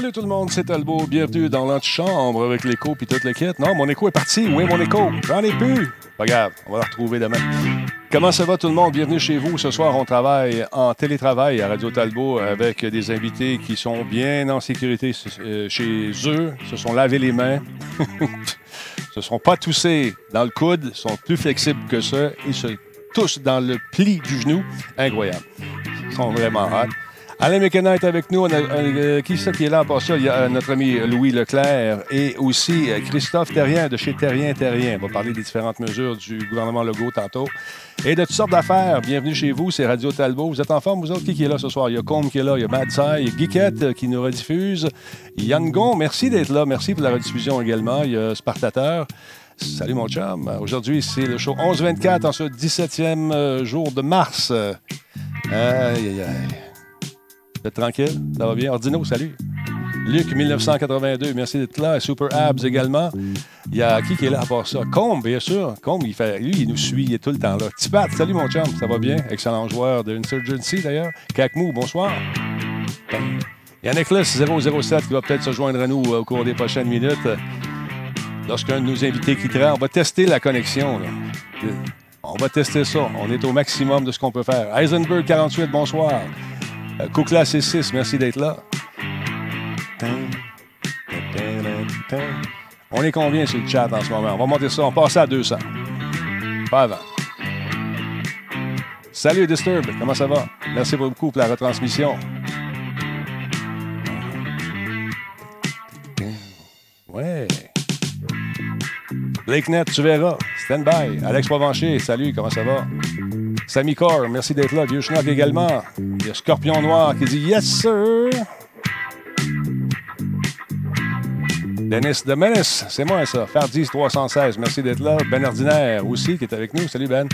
Salut tout le monde, c'est Talbot. Bienvenue dans l'antichambre avec l'écho puis toute l'équipe. Non, mon écho est parti. Est mon écho? J'en ai plus. Pas grave, on va le retrouver demain. Comment ça va tout le monde? Bienvenue chez vous. Ce soir, on travaille en télétravail à Radio Talbot avec des invités qui sont bien en sécurité euh, chez eux, se sont lavé les mains, se sont pas toussés dans le coude, sont plus flexibles que ça, ils se touchent dans le pli du genou. Incroyable. Ils sont vraiment hâte. Alain Mécana est avec nous. Euh, qui c'est qui est là? Pour ça? Il y a euh, notre ami Louis Leclerc et aussi euh, Christophe Terrien de chez Terrien Terrien. On va parler des différentes mesures du gouvernement Legault tantôt. Et de toutes sortes d'affaires. Bienvenue chez vous, c'est Radio Talbot. Vous êtes en forme, vous autres? Qui, est là ce soir? Il y a Combe qui est là, il y a Mad il y a Guiquette qui nous rediffuse. Yann Gon, merci d'être là. Merci pour la rediffusion également. Il y a Spartateur. Salut mon chum. Aujourd'hui, c'est le show 11-24 en ce 17e jour de mars. Aïe, aïe, aïe. Vous êtes tranquille? Ça va bien? Ordino, salut. Luc, 1982, merci d'être là. Super Abs également. Il y a qui qui est là à part ça? Combe, bien sûr. Combe, il fait, lui, il nous suit, il est tout le temps là. Tipat, salut mon chum, ça va bien? Excellent joueur de Insurgency d'ailleurs. Kakmou, bonsoir. Il y a Nicholas 007 qui va peut-être se joindre à nous au cours des prochaines minutes. Lorsqu'un de nos invités quittera, on va tester la connexion. On va tester ça. On est au maximum de ce qu'on peut faire. Heisenberg 48, bonsoir. Koukla C6, merci d'être là. On est combien sur le chat en ce moment? On va monter ça, on passe à 200. Pas avant. Salut Disturb, comment ça va? Merci beaucoup pour la retransmission. Ouais. BlakeNet, tu verras. Stand by. Alex Provencher, salut, comment ça va? Sammy Core, merci d'être là. Vieux Schnock également. Il y a Scorpion Noir qui dit Yes, sir. Dennis de c'est moi ça. Fardis 316, merci d'être là. Ben Ordinaire aussi qui est avec nous. Salut Ben.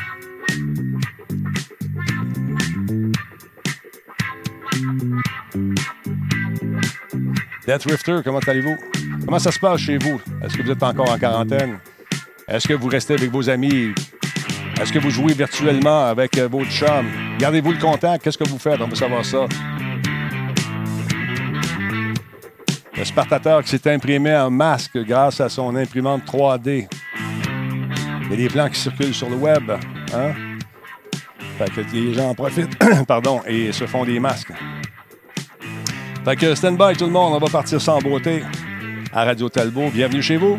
Death Rifter, comment allez-vous? Comment ça se passe chez vous? Est-ce que vous êtes encore en quarantaine? Est-ce que vous restez avec vos amis? Est-ce que vous jouez virtuellement avec euh, votre chum? Gardez-vous le contact. Qu'est-ce que vous faites? On veut savoir ça. Le Spartateur qui s'est imprimé en masque grâce à son imprimante 3D. Il y a des plans qui circulent sur le web. Hein? Fait que les gens en profitent pardon, et se font des masques. Fait que stand by tout le monde, on va partir sans beauté à Radio Talbot. Bienvenue chez vous.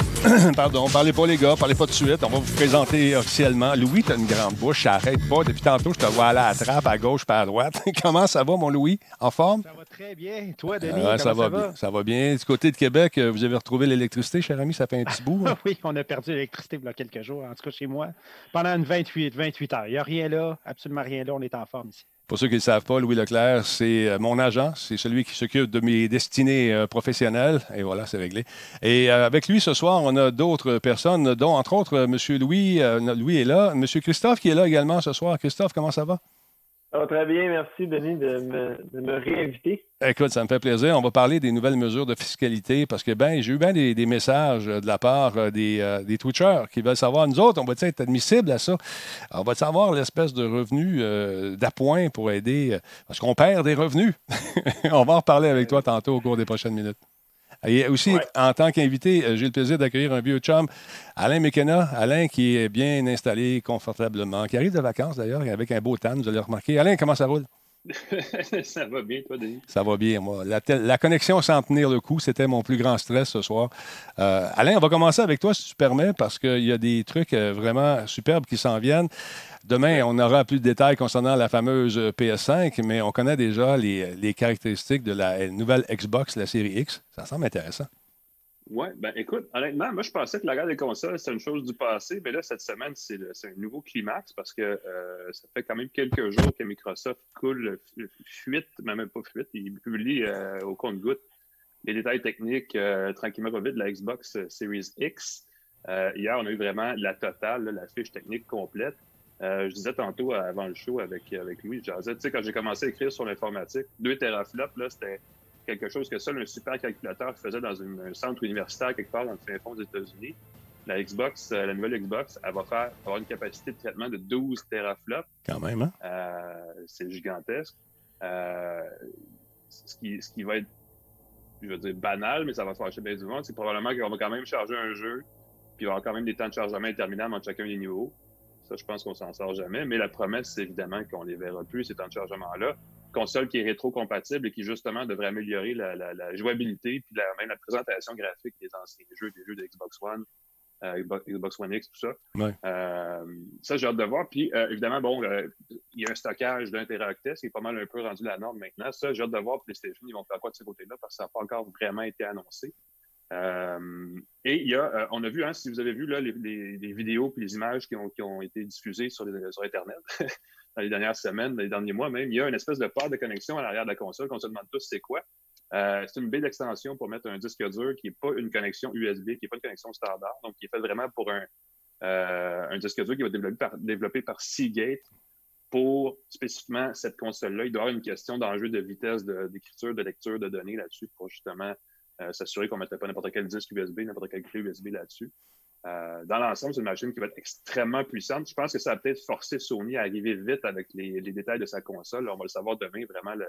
Pardon, parlez pas les gars, parlez pas de suite. On va vous présenter officiellement. Louis, t'as une grande bouche, arrête pas. Depuis tantôt, je te vois aller à la trappe, à gauche pas à droite. comment ça va, mon Louis? En forme? Ça va très bien. Toi, Denis, comment ça, va, bien. Ça va bien. Du côté de Québec, euh, vous avez retrouvé l'électricité, cher ami, ça fait un petit bout. Hein? oui, on a perdu l'électricité il y a quelques jours, en tout cas chez moi, pendant une 28, 28 heures. Il n'y a rien là, absolument rien là. On est en forme ici. Pour ceux qui ne le savent pas, Louis Leclerc, c'est euh, mon agent. C'est celui qui s'occupe de mes destinées euh, professionnelles. Et voilà, c'est réglé. Et euh, avec lui, ce soir, on a d'autres personnes, dont, entre autres, M. Louis. Louis est là. M. Christophe qui est là également ce soir. Christophe, comment ça va? Très bien, merci Denis de me, réinviter. Écoute, ça me fait plaisir. On va parler des nouvelles mesures de fiscalité parce que ben, j'ai eu bien des, messages de la part euh, des, euh, des, Twitchers qui veulent savoir, nous autres, on va être admissible à ça? On va savoir l'espèce de revenu euh, d'appoint pour aider, parce qu'on perd des revenus? on va en reparler avec toi tantôt au cours des prochaines minutes. Et aussi, en tant qu'invité, euh, j'ai le plaisir d'accueillir un vieux chum, Alain McKenna. Alain qui est bien installé confortablement, qui arrive de vacances d'ailleurs, avec un beau tan, vous allez remarquer. Alain, comment ça roule? ça va bien, toi, Denis? Ça va bien, moi. La, connexion sans tenir le coup, c'était mon plus grand stress ce soir. Euh, Alain, on va commencer avec toi, si tu permets, parce qu'il y a des trucs euh, vraiment superbes qui s'en viennent. Demain, on aura plus de détails concernant la fameuse PS5, mais on connaît déjà les, les caractéristiques de la nouvelle Xbox, la série X. Ça semble intéressant. Oui, ben écoute, honnêtement, moi je pensais que la guerre des consoles, c'était une chose du passé, mais là, cette semaine, c'est un nouveau climax parce que euh, ça fait quand même quelques jours que Microsoft coule fuite, mais même pas fuite, il publie euh, au compte-goutte les détails techniques euh, tranquillement pas vite de la Xbox Series X. hier, on a eu vraiment la totale, la fiche technique complète. je disais tantôt avant le show avec, avec Louis, tu sais, quand j'ai commencé à écrire sur l'informatique, 2 teraflops, là, c'était quelque chose que seul un super calculateur faisait dans un centre universitaire quelque part dans le fin fond des États-Unis. La Xbox, euh, la nouvelle Xbox, elle va faire avoir une capacité de traitement de 12 teraflops. Quand même, hein? Euh, c'est gigantesque. Euh, ce, qui, ce qui va être, je veux dire, banal, mais ça va fâcher bien du monde, c'est probablement qu'on va quand même charger un jeu, puis il va y avoir quand même des temps de chargement interminables entre chacun des niveaux. Ça, je pense qu'on s'en sort jamais. Mais la promesse, c'est évidemment qu'on les verra plus, ces temps de chargement-là console qui est rétro-compatible et qui justement devrait améliorer la, jouabilité puis même la présentation graphique des anciens jeux, des jeux de Xbox One, euh, Xbox One X, tout ça. Euh, ça, j'ai hâte de voir. Puis euh, évidemment, bon, il y a un stockage d'un teraoctet, qui est pas mal un peu rendu la norme maintenant. Ça, j'ai hâte de voir PlayStation, ils vont faire quoi de ce côté-là parce que ça n'a pas encore vraiment été annoncé. et il y a, on a vu, hein, si vous avez vu là, les, vidéos et les images qui ont, qui ont été diffusées sur, les, sur Internet, dans les dernières semaines, dans les derniers mois même, il y a une espèce de part de connexion à l'arrière de la console qu'on se demande tous c'est quoi. Euh, c'est une baie d'extension pour mettre un disque dur qui n'est pas une connexion USB, qui n'est pas une connexion standard, donc qui est fait vraiment pour un, euh, un disque dur qui va être développé par, Seagate pour spécifiquement cette console-là. Il doit y avoir une question d'enjeu de vitesse d'écriture, de, lecture de données là-dessus pour justement euh, s'assurer qu'on ne mettait pas n'importe quel disque USB, n'importe quel clé USB là-dessus. Euh, dans l'ensemble, c'est une machine qui va être extrêmement puissante. Je pense que ça a peut-être forcé Sony à arriver vite avec les, détails de sa console. on va le savoir demain, vraiment le,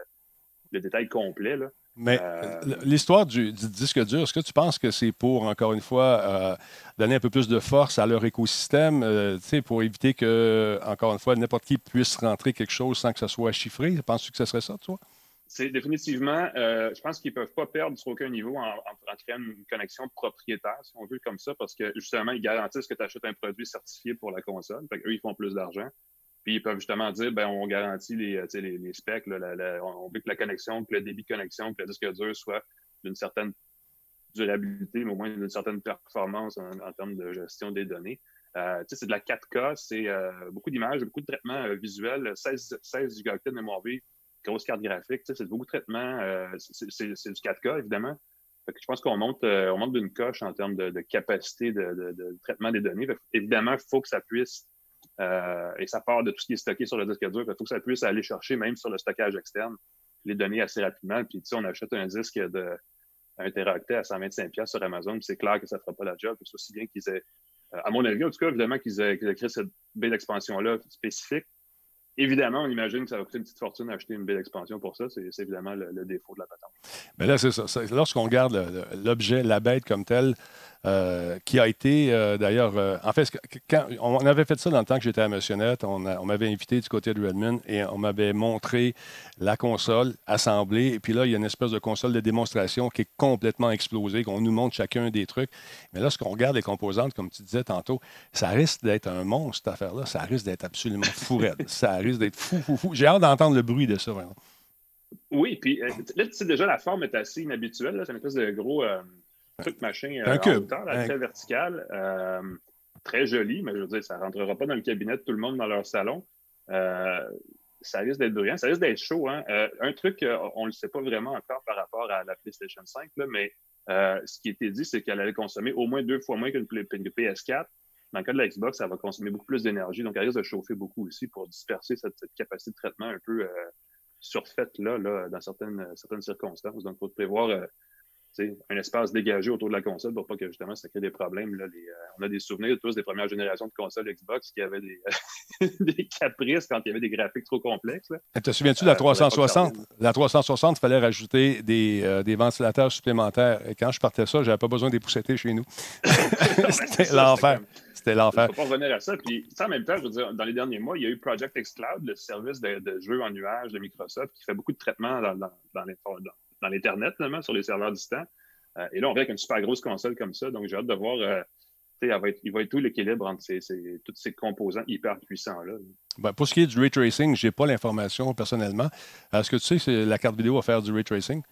détail complet. Mais euh, l'histoire du, disque dur, est-ce que tu penses que c'est pour, encore une fois, euh, donner un peu plus de force à leur écosystème, pour éviter que, encore une fois, n'importe qui puisse rentrer quelque chose sans que ça soit chiffré? Penses-tu que ce serait ça, toi? C'est définitivement, euh, je pense qu'ils ne peuvent pas perdre sur aucun niveau en, créant une connexion propriétaire, si on veut, comme ça, parce que justement, ils garantissent que tu achètes un produit certifié pour la console. Fait eux, ils font plus d'argent. Puis ils peuvent justement dire, ben, on garantit les, les, specs, on veut que la connexion, que le débit de connexion, que le disque dur soit d'une certaine durabilité, mais au moins d'une certaine performance en, termes de gestion des données. Euh, c'est de la 4K, c'est euh, beaucoup d'images, beaucoup de traitements visuels, 16, 16 gigaoctets de mémoire vive grosse carte graphique. C'est beaucoup de traitements. Euh, c'est du 4K, évidemment. je pense qu'on monte, euh, on monte d'une coche en termes de, capacité de, traitement des données. évidemment, il faut que ça puisse, euh, et ça part de tout ce qui est stocké sur le disque dur, il faut que ça puisse aller chercher, même sur le stockage externe, les données assez rapidement. Puis, on achète un disque de 1 Teraoctet à 125$ sur Amazon, c'est clair que ça ne fera pas la job. C'est aussi bien qu'ils aient, à mon avis, en tout cas, évidemment, qu'ils aient, aient, créé cette belle d'expansion-là spécifique. Évidemment, on imagine que ça va coûter une petite fortune d'acheter une belle expansion pour ça. C'est évidemment le, défaut de la patente. Mais là, c'est ça. Lorsqu'on regarde l'objet, la bête comme telle, euh, qui a été euh, d'ailleurs. Euh, en fait, quand, on avait fait ça dans le temps que j'étais à Motionnette. On, on m'avait invité du côté de Redmond et on m'avait montré la console assemblée. Et puis là, il y a une espèce de console de démonstration qui est complètement explosée, qu'on nous montre chacun des trucs. Mais lorsqu'on regarde les composantes, comme tu disais tantôt, ça risque d'être un monstre, cette affaire-là. Ça risque d'être absolument fou ça risque d'être fou, fou, fou. J'ai hâte d'entendre le bruit de ça, vraiment. Oui, puis là, tu sais, déjà, la forme est assez inhabituelle. C'est une espèce de gros truc machin un euh, hauteur, très vertical, euh, très joli, mais je veux dire, ça ne rentrera pas dans le cabinet de tout le monde dans leur salon. Euh, ça risque d'être brillant, ça risque d'être chaud. Hein. un truc, on ne le sait pas vraiment encore par rapport à la PlayStation 5, mais ce qui était dit, c'est qu'elle allait consommer au moins deux fois moins qu'une PS4. Dans le cas de la Xbox, ça va consommer beaucoup plus d'énergie, donc elle risque de chauffer beaucoup aussi pour disperser cette, capacité de traitement un peu surfaite là, là, dans certaines, certaines circonstances. Donc, il faut prévoir un espace dégagé autour de la console pour pas que justement ça crée des problèmes. Là, euh, on a des souvenirs tous des premières générations de consoles Xbox qui avaient des, des caprices quand il y avait des graphiques trop complexes. Te souviens-tu de la 360? Euh, la 360, il fallait rajouter des, euh, des, ventilateurs supplémentaires. Et quand je partais ça, j'avais pas besoin d'épousseter chez nous. C'était l'enfer. C'était l'enfer. On pas revenir à ça. Puis, en même temps, je veux dire, dans les derniers mois, il y a eu Project X Cloud, le service de, de jeux en nuage de Microsoft, qui fait beaucoup de traitements dans, dans, dans, dans l'Internet, sur les serveurs distants. Euh, et là, on vient avec une super grosse console comme ça. Donc, j'ai hâte de voir. Euh, va, être, il va être tout l'équilibre entre ces, tous ces composants hyper puissants-là? Ben, pour ce qui est du ray tracing, je n'ai pas l'information personnellement. Est-ce que tu sais si la carte vidéo va faire du ray tracing?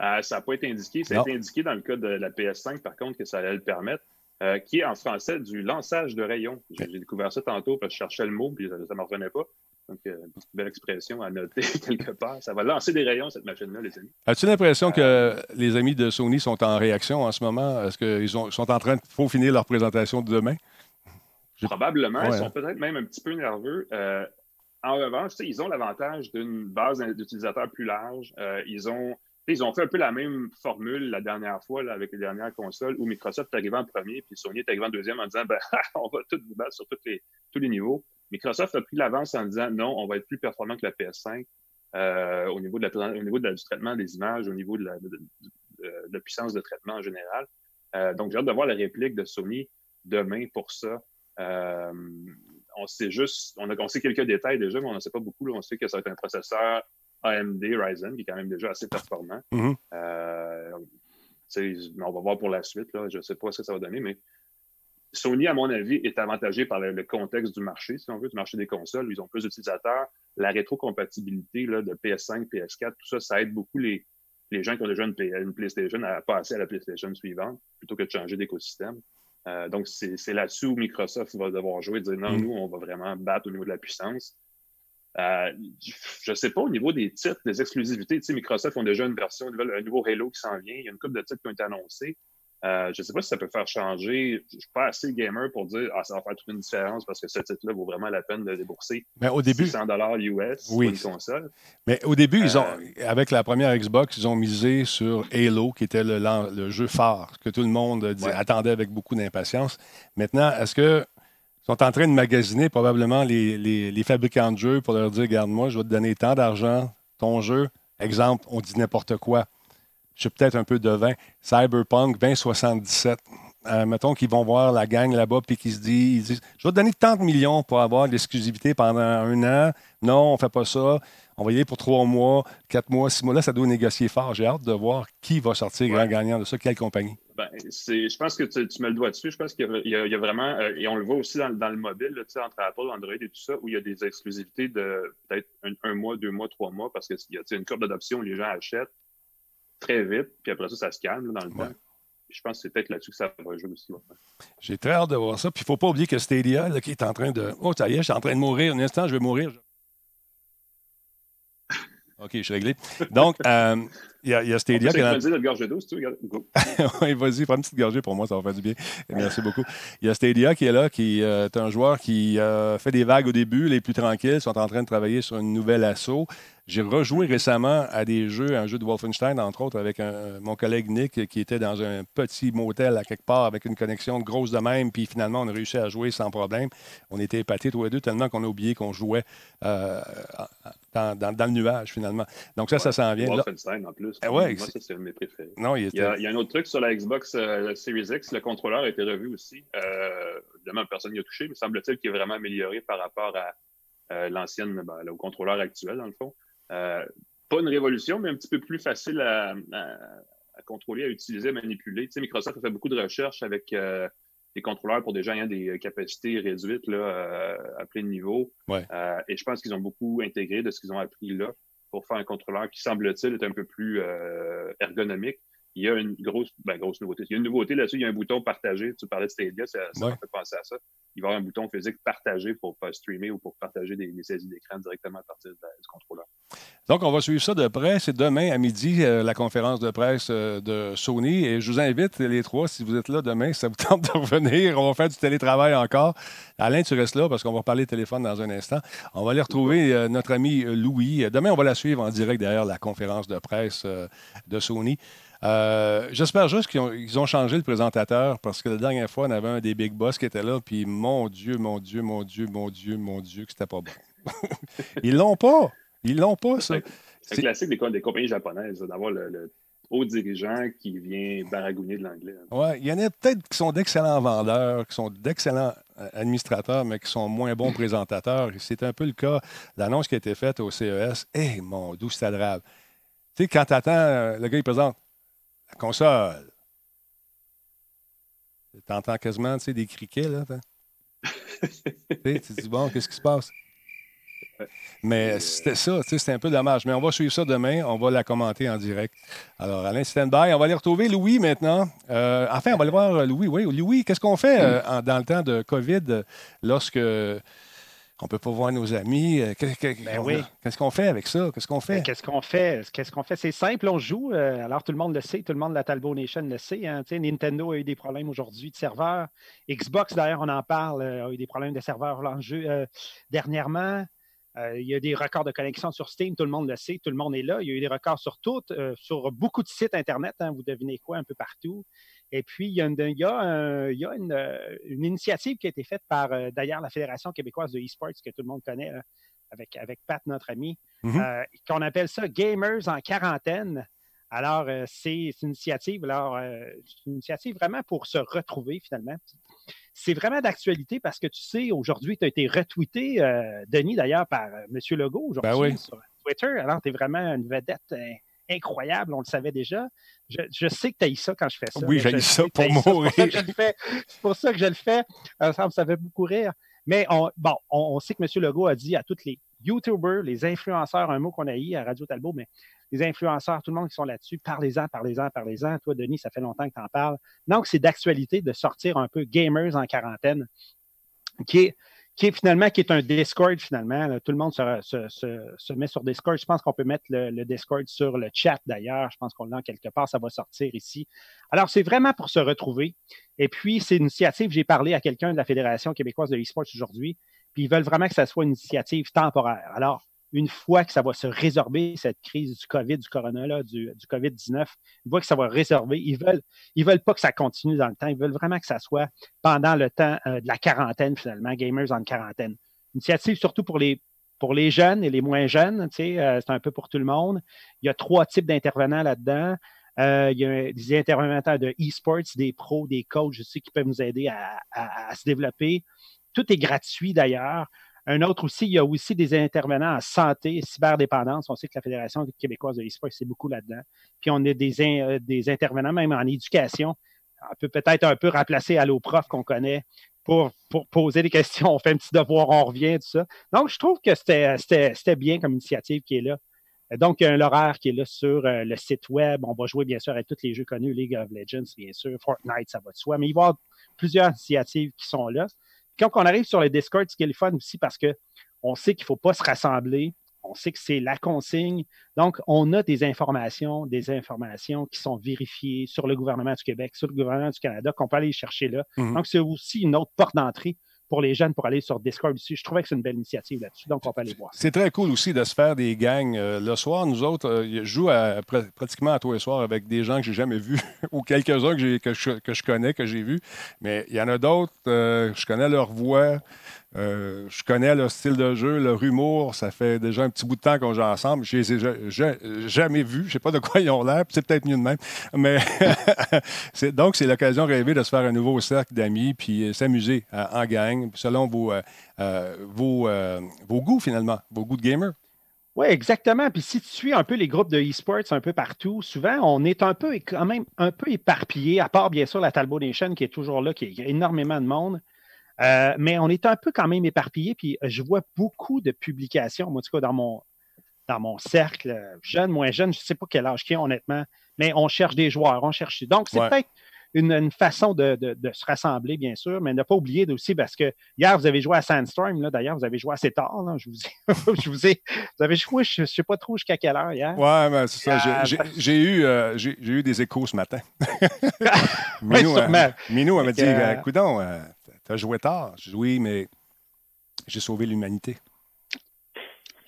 Euh, ça n'a pas été indiqué. Ça a été indiqué dans le cas de la PS5, par contre, que ça allait le permettre, qui est en français du lançage de rayons. J'ai découvert ça tantôt parce que je cherchais le mot, puis ça ne me revenait pas. Donc, euh, une belle expression à noter quelque part. Ça va lancer des rayons, cette machine-là, les amis. As-tu l'impression que euh, les amis de Sony sont en réaction en ce moment? Est-ce qu'ils sont en train de finir leur présentation de demain? Probablement. Ils sont peut-être même un petit peu nerveux. Euh, en revanche, ils ont l'avantage d'une base d'utilisateurs plus large. ils ont ils ont fait un peu la même formule la dernière fois avec les dernières consoles où Microsoft est arrivé en premier puis Sony est arrivé en deuxième en disant ben, on va tout vous battre sur les, tous les niveaux. Microsoft a pris l'avance en disant non, on va être plus performant que la PS5 euh, au, niveau de la, au niveau du traitement des images, au niveau de la, puissance de traitement en général. Euh, donc, j'ai hâte de voir la réplique de Sony demain pour ça. Euh, on sait juste, on, a, on sait quelques détails déjà, mais on n'en sait pas beaucoup. On sait que ça va être un processeur AMD Ryzen qui est quand même déjà assez performant. Mm-hmm. on va voir pour la suite. Là. Je ne sais pas ce que ça va donner, mais Sony, à mon avis, est avantagé par le, contexte du marché, si on veut, du marché des consoles. Ils ont plus d'utilisateurs. La rétrocompatibilité là, de PS5, PS4, tout ça, ça aide beaucoup les, les gens qui ont déjà une, PlayStation à passer à la PlayStation suivante plutôt que de changer d'écosystème. Euh, donc, c'est là-dessus où Microsoft va devoir jouer, dire non, mm. nous, on va vraiment battre au niveau de la puissance. Euh, je ne sais pas au niveau des titres, des exclusivités. Tu sais, Microsoft ont déjà une version, un nouveau Halo qui s'en vient. Il y a une couple de titres qui ont été annoncés. Euh, je ne sais pas si ça peut faire changer. Je ne suis pas assez gamer pour dire ah, ça va faire toute une différence parce que ce titre-là vaut vraiment la peine de débourser Mais au début, 100 US pour une console. Mais au début, ils ont, euh, avec la première Xbox, ils ont misé sur Halo, qui était le, jeu phare que tout le monde attendait avec beaucoup d'impatience. Maintenant, est-ce que sont en train de magasiner probablement les, les fabricants de jeux pour leur dire Regarde-moi, je vais te donner tant d'argent, ton jeu. Exemple, on dit n'importe quoi je suis peut-être un peu devin. Cyberpunk 2077. Euh, mettons qu'ils vont voir la gang là-bas puis qu'ils se disent, je vais te donner tant de millions pour avoir l'exclusivité pendant un an. Non, on ne fait pas ça. On va y aller pour trois mois, quatre mois, six mois. Là, ça doit négocier fort. J'ai hâte de voir qui va sortir grand gagnant de ça, quelle compagnie. Ben, je pense que tu, mets le doigt dessus. Je pense qu'il y, a vraiment, euh, et on le voit aussi dans, le mobile, entre Apple, Android et tout ça, où il y a des exclusivités de peut-être un, mois, deux mois, trois mois, parce qu'il y a une courbe d'adoption où les gens achètent très vite, puis après ça, ça se calme dans le temps. Je pense que c'est peut-être là-dessus que ça va jouer aussi. J'ai très hâte de voir ça. Puis il ne faut pas oublier que Stadia, là, qui est en train de. Oh, ça y est, je suis en train de mourir. Un instant, je vais mourir. OK, je suis réglé. Donc, euh, il y, a, y a Stadia. qui a... notre gorgée d'eau, si tu veux. oui, vas-y, prends une petite gorgée pour moi, ça va faire du bien. Merci beaucoup. Il y a Stadia qui est là, qui euh, est un joueur qui euh, fait des vagues au début, les plus tranquilles, sont en train de travailler sur une nouvelle assaut. J'ai rejoué récemment à des jeux, un jeu de Wolfenstein, entre autres, avec mon collègue Nick, qui était dans un petit motel à quelque part avec une connexion grosse de même, puis finalement, on a réussi à jouer sans problème. On était épatés tous les deux tellement qu'on a oublié qu'on jouait euh, dans, le nuage, finalement. Donc ça, ça s'en vient. Wolfenstein, en plus. Eh ouais, Moi, ça, c'est un de mes préférés. Non, il, y a, il, y a, un autre truc sur la Xbox euh, Series X. Le contrôleur a été revu aussi. Euh, évidemment, personne n'y a touché, mais semble-t-il qu'il est vraiment amélioré par rapport à l'ancienne, ben, au contrôleur actuel, dans le fond. Euh, pas une révolution, mais un petit peu plus facile à, contrôler, à utiliser, à manipuler. Tu sais, Microsoft a fait beaucoup de recherches avec euh, des contrôleurs pour des gens ayant des capacités réduites là, euh, à plein niveau. et je pense qu'ils ont beaucoup intégré de ce qu'ils ont appris là pour faire un contrôleur qui, semble-t-il, est un peu plus ergonomique il y a une grosse, ben, grosse nouveauté. Il y a une nouveauté là-dessus, il y a un bouton partagé. Tu parlais de Stadia, ça, ça me fait penser à ça. Il va y avoir un bouton physique partagé pour streamer ou pour partager des, saisies d'écran directement à partir du contrôleur. Donc, on va suivre ça de près. C'est demain à midi, euh, la conférence de presse euh, de Sony. Et je vous invite, les trois, si vous êtes là demain, si ça vous tente de revenir, on va faire du télétravail encore. Alain, tu restes là parce qu'on va parler téléphone dans un instant. On va aller retrouver euh, notre ami Louis. Demain, on va la suivre en direct derrière la conférence de presse de Sony. Euh, J'espère juste qu'ils ont, ils ont changé le présentateur parce que la dernière fois, on avait un des big boss qui était là, puis mon Dieu, mon Dieu, mon Dieu, mon Dieu, mon Dieu, que c'était pas bon. Ils l'ont pas. Ils l'ont pas, ça. C'est un classique des, co- des compagnies japonaises, d'avoir le, le haut dirigeant qui vient baragouiner de l'anglais. Ouais, il y en a peut-être qui sont d'excellents vendeurs, qui sont d'excellents euh, administrateurs, mais qui sont moins bons présentateurs. C'est un peu le cas. L'annonce qui a été faite au CES, hé, mon doux stadrable. Tu sais, quand tu attends, le gars, il présente la console. Tu entends quasiment tu sais, des criquets, là. tu te dis, bon, qu'est-ce qui se passe? Mais c'était ça, c'était un peu dommage. Mais on va suivre ça demain. On va la commenter en direct. Alors, Alain stand-by. On va aller retrouver Louis maintenant. Euh, enfin, on va aller voir euh, Louis. Oui, Louis, qu'est-ce qu'on fait euh, en- dans le temps de COVID euh, lorsque on ne peut pas voir nos amis? euh, Ben oui. Qu'est-ce qu'on fait avec ça? Qu'est-ce qu'on fait? Mais Qu'est-ce qu'on fait? Qu'est-ce qu'on fait? C'est simple, on joue. euh, alors, tout le monde le sait, tout le monde de la Talbot Nation le sait. hein. Nintendo a eu des problèmes aujourd'hui de serveurs. Xbox, d'ailleurs, on en parle, euh, a eu des problèmes de serveurs euh, dernièrement. Euh, il y a des records de connexion sur Steam, tout le monde le sait, tout le monde est là. Il y a eu des records sur toutes, euh, sur beaucoup de sites Internet, hein, vous devinez quoi, un peu partout. Et puis, il y a une, il y a un- il y a une, une initiative qui a été faite par, euh, d'ailleurs, la Fédération québécoise de e-sports, que tout le monde connaît, hein, avec, avec Pat, notre ami, Mhm. euh, qu'on appelle ça Gamers en quarantaine. Alors, euh, c'est une initiative, alors, euh, une initiative vraiment pour se retrouver finalement. C'est vraiment d'actualité parce que tu sais, aujourd'hui, tu as été retweeté, Denis d'ailleurs, par M. Legault aujourd'hui Ben oui. sur Twitter. Alors, tu es vraiment une vedette euh, incroyable, on le savait déjà. Je, je sais que tu as eu ça quand je fais ça. Oui, j'ai eu ça pour mourir. C'est pour ça que je le fais. Ça me fait beaucoup rire. Mais on, bon, on, on sait que M. Legault a dit à tous les YouTubers, les influenceurs, un mot qu'on a eu à Radio Talbot, mais les influenceurs, tout le monde qui sont là-dessus, parlez-en, parlez-en, parlez-en. Toi, Denis, ça fait longtemps que tu en parles. Donc, c'est d'actualité de sortir un peu Gamers en quarantaine, qui est, qui est finalement qui est un Discord finalement. Tout le monde se, se- se- se met sur Discord. Je pense qu'on peut mettre le, le Discord sur le chat d'ailleurs. Je pense qu'on l'a quelque part. Ça va sortir ici. Alors, c'est vraiment pour se retrouver. Et puis, c'est une initiative. J'ai parlé à quelqu'un de la Fédération québécoise de l'e-sport aujourd'hui. Puis, ils veulent vraiment que ça soit une initiative temporaire. Alors, une fois que ça va se résorber, cette crise du COVID, du corona, là, du, du COVID-19, une fois que ça va résorber, ils veulent, ils veulent pas que ça continue dans le temps. Ils veulent vraiment que ça soit pendant le temps euh, de la quarantaine, finalement, gamers en quarantaine. Initiative surtout pour les, pour les jeunes et les moins jeunes, euh, c'est un peu pour tout le monde. Il y a trois types d'intervenants là-dedans. Euh, il y a des intervenants de e-sports, des pros, des coachs, sais, qui peuvent nous aider à se développer. Tout est gratuit d'ailleurs. Un autre aussi, il y a aussi des intervenants en santé, cyberdépendance. On sait que la Fédération québécoise de l'e-sport, c'est beaucoup là-dedans. Puis on a euh, des intervenants même en éducation. On peut peut-être un peu remplacer Allo Prof qu'on connaît pour, pour poser des questions. On fait un petit devoir, on revient, tout ça. Donc, je trouve que c'était bien comme initiative qui est là. Donc, il y a un horaire qui est là sur euh, le site web. On va jouer, bien sûr, avec tous les jeux connus, League of Legends, bien sûr, Fortnite, ça va de soi. Mais il va y avoir plusieurs initiatives qui sont là. Quand on arrive sur le Discord, ce qui est le fun aussi, parce que on sait qu'il ne faut pas se rassembler. On sait que c'est la consigne. Donc, on a des informations, des informations qui sont vérifiées sur le gouvernement du Québec, sur le gouvernement du Canada, qu'on peut aller chercher là. Mhm. Donc, c'est aussi une autre porte d'entrée pour les jeunes pour aller sur Discord aussi. Je trouvais que c'est une belle initiative là-dessus. Donc, on peut aller voir. C'est très cool aussi de se faire des gangs. Euh, le soir, nous autres, euh, je joue pratiquement à tous les soirs avec des gens que j'ai jamais vus ou quelques-uns que, je, que je connais, que j'ai vus. Mais il y en a d'autres, euh, je connais leur voix, euh, je connais leur style de jeu, leur humour. Ça fait déjà un petit bout de temps qu'on joue ensemble. Je les ai ja- ja- jamais vus. Je sais pas de quoi ils ont l'air. C'est peut-être mieux de même. Mais donc, c'est l'occasion rêvée de se faire un nouveau cercle d'amis puis euh, s'amuser euh, en gang selon vos, goûts, finalement, vos goûts de gamer. Oui, exactement. Puis si tu suis un peu les groupes de e-sports un peu partout, souvent, on est un peu quand même un peu éparpillé, à part bien sûr la Talbot Nation qui est toujours là, qui a énormément de monde. Euh, mais on est un peu quand même éparpillé. Puis euh, je vois beaucoup de publications, moi, en tout cas, dans mon, dans mon cercle, euh, jeune, moins jeune, je ne sais pas quel âge qui est, honnêtement, mais on cherche des joueurs, on cherche. Donc, c'est Ouais. peut-être une, une façon de, de- de se rassembler, bien sûr, mais ne pas oublier aussi, parce que hier, vous avez joué à Sandstorm, là, d'ailleurs, vous avez joué assez tard, là, je, vous ai, je vous ai. Vous avez joué, je ne sais pas trop jusqu'à quelle heure hier. Ouais, mais c'est ça. J'ai- eu, euh, j'ai j'ai eu des échos ce matin. Ouais, Minou, euh, sûrement. Minou, elle m'a dit euh, Coudon, t'as joué tard. Oui, mais j'ai sauvé l'humanité.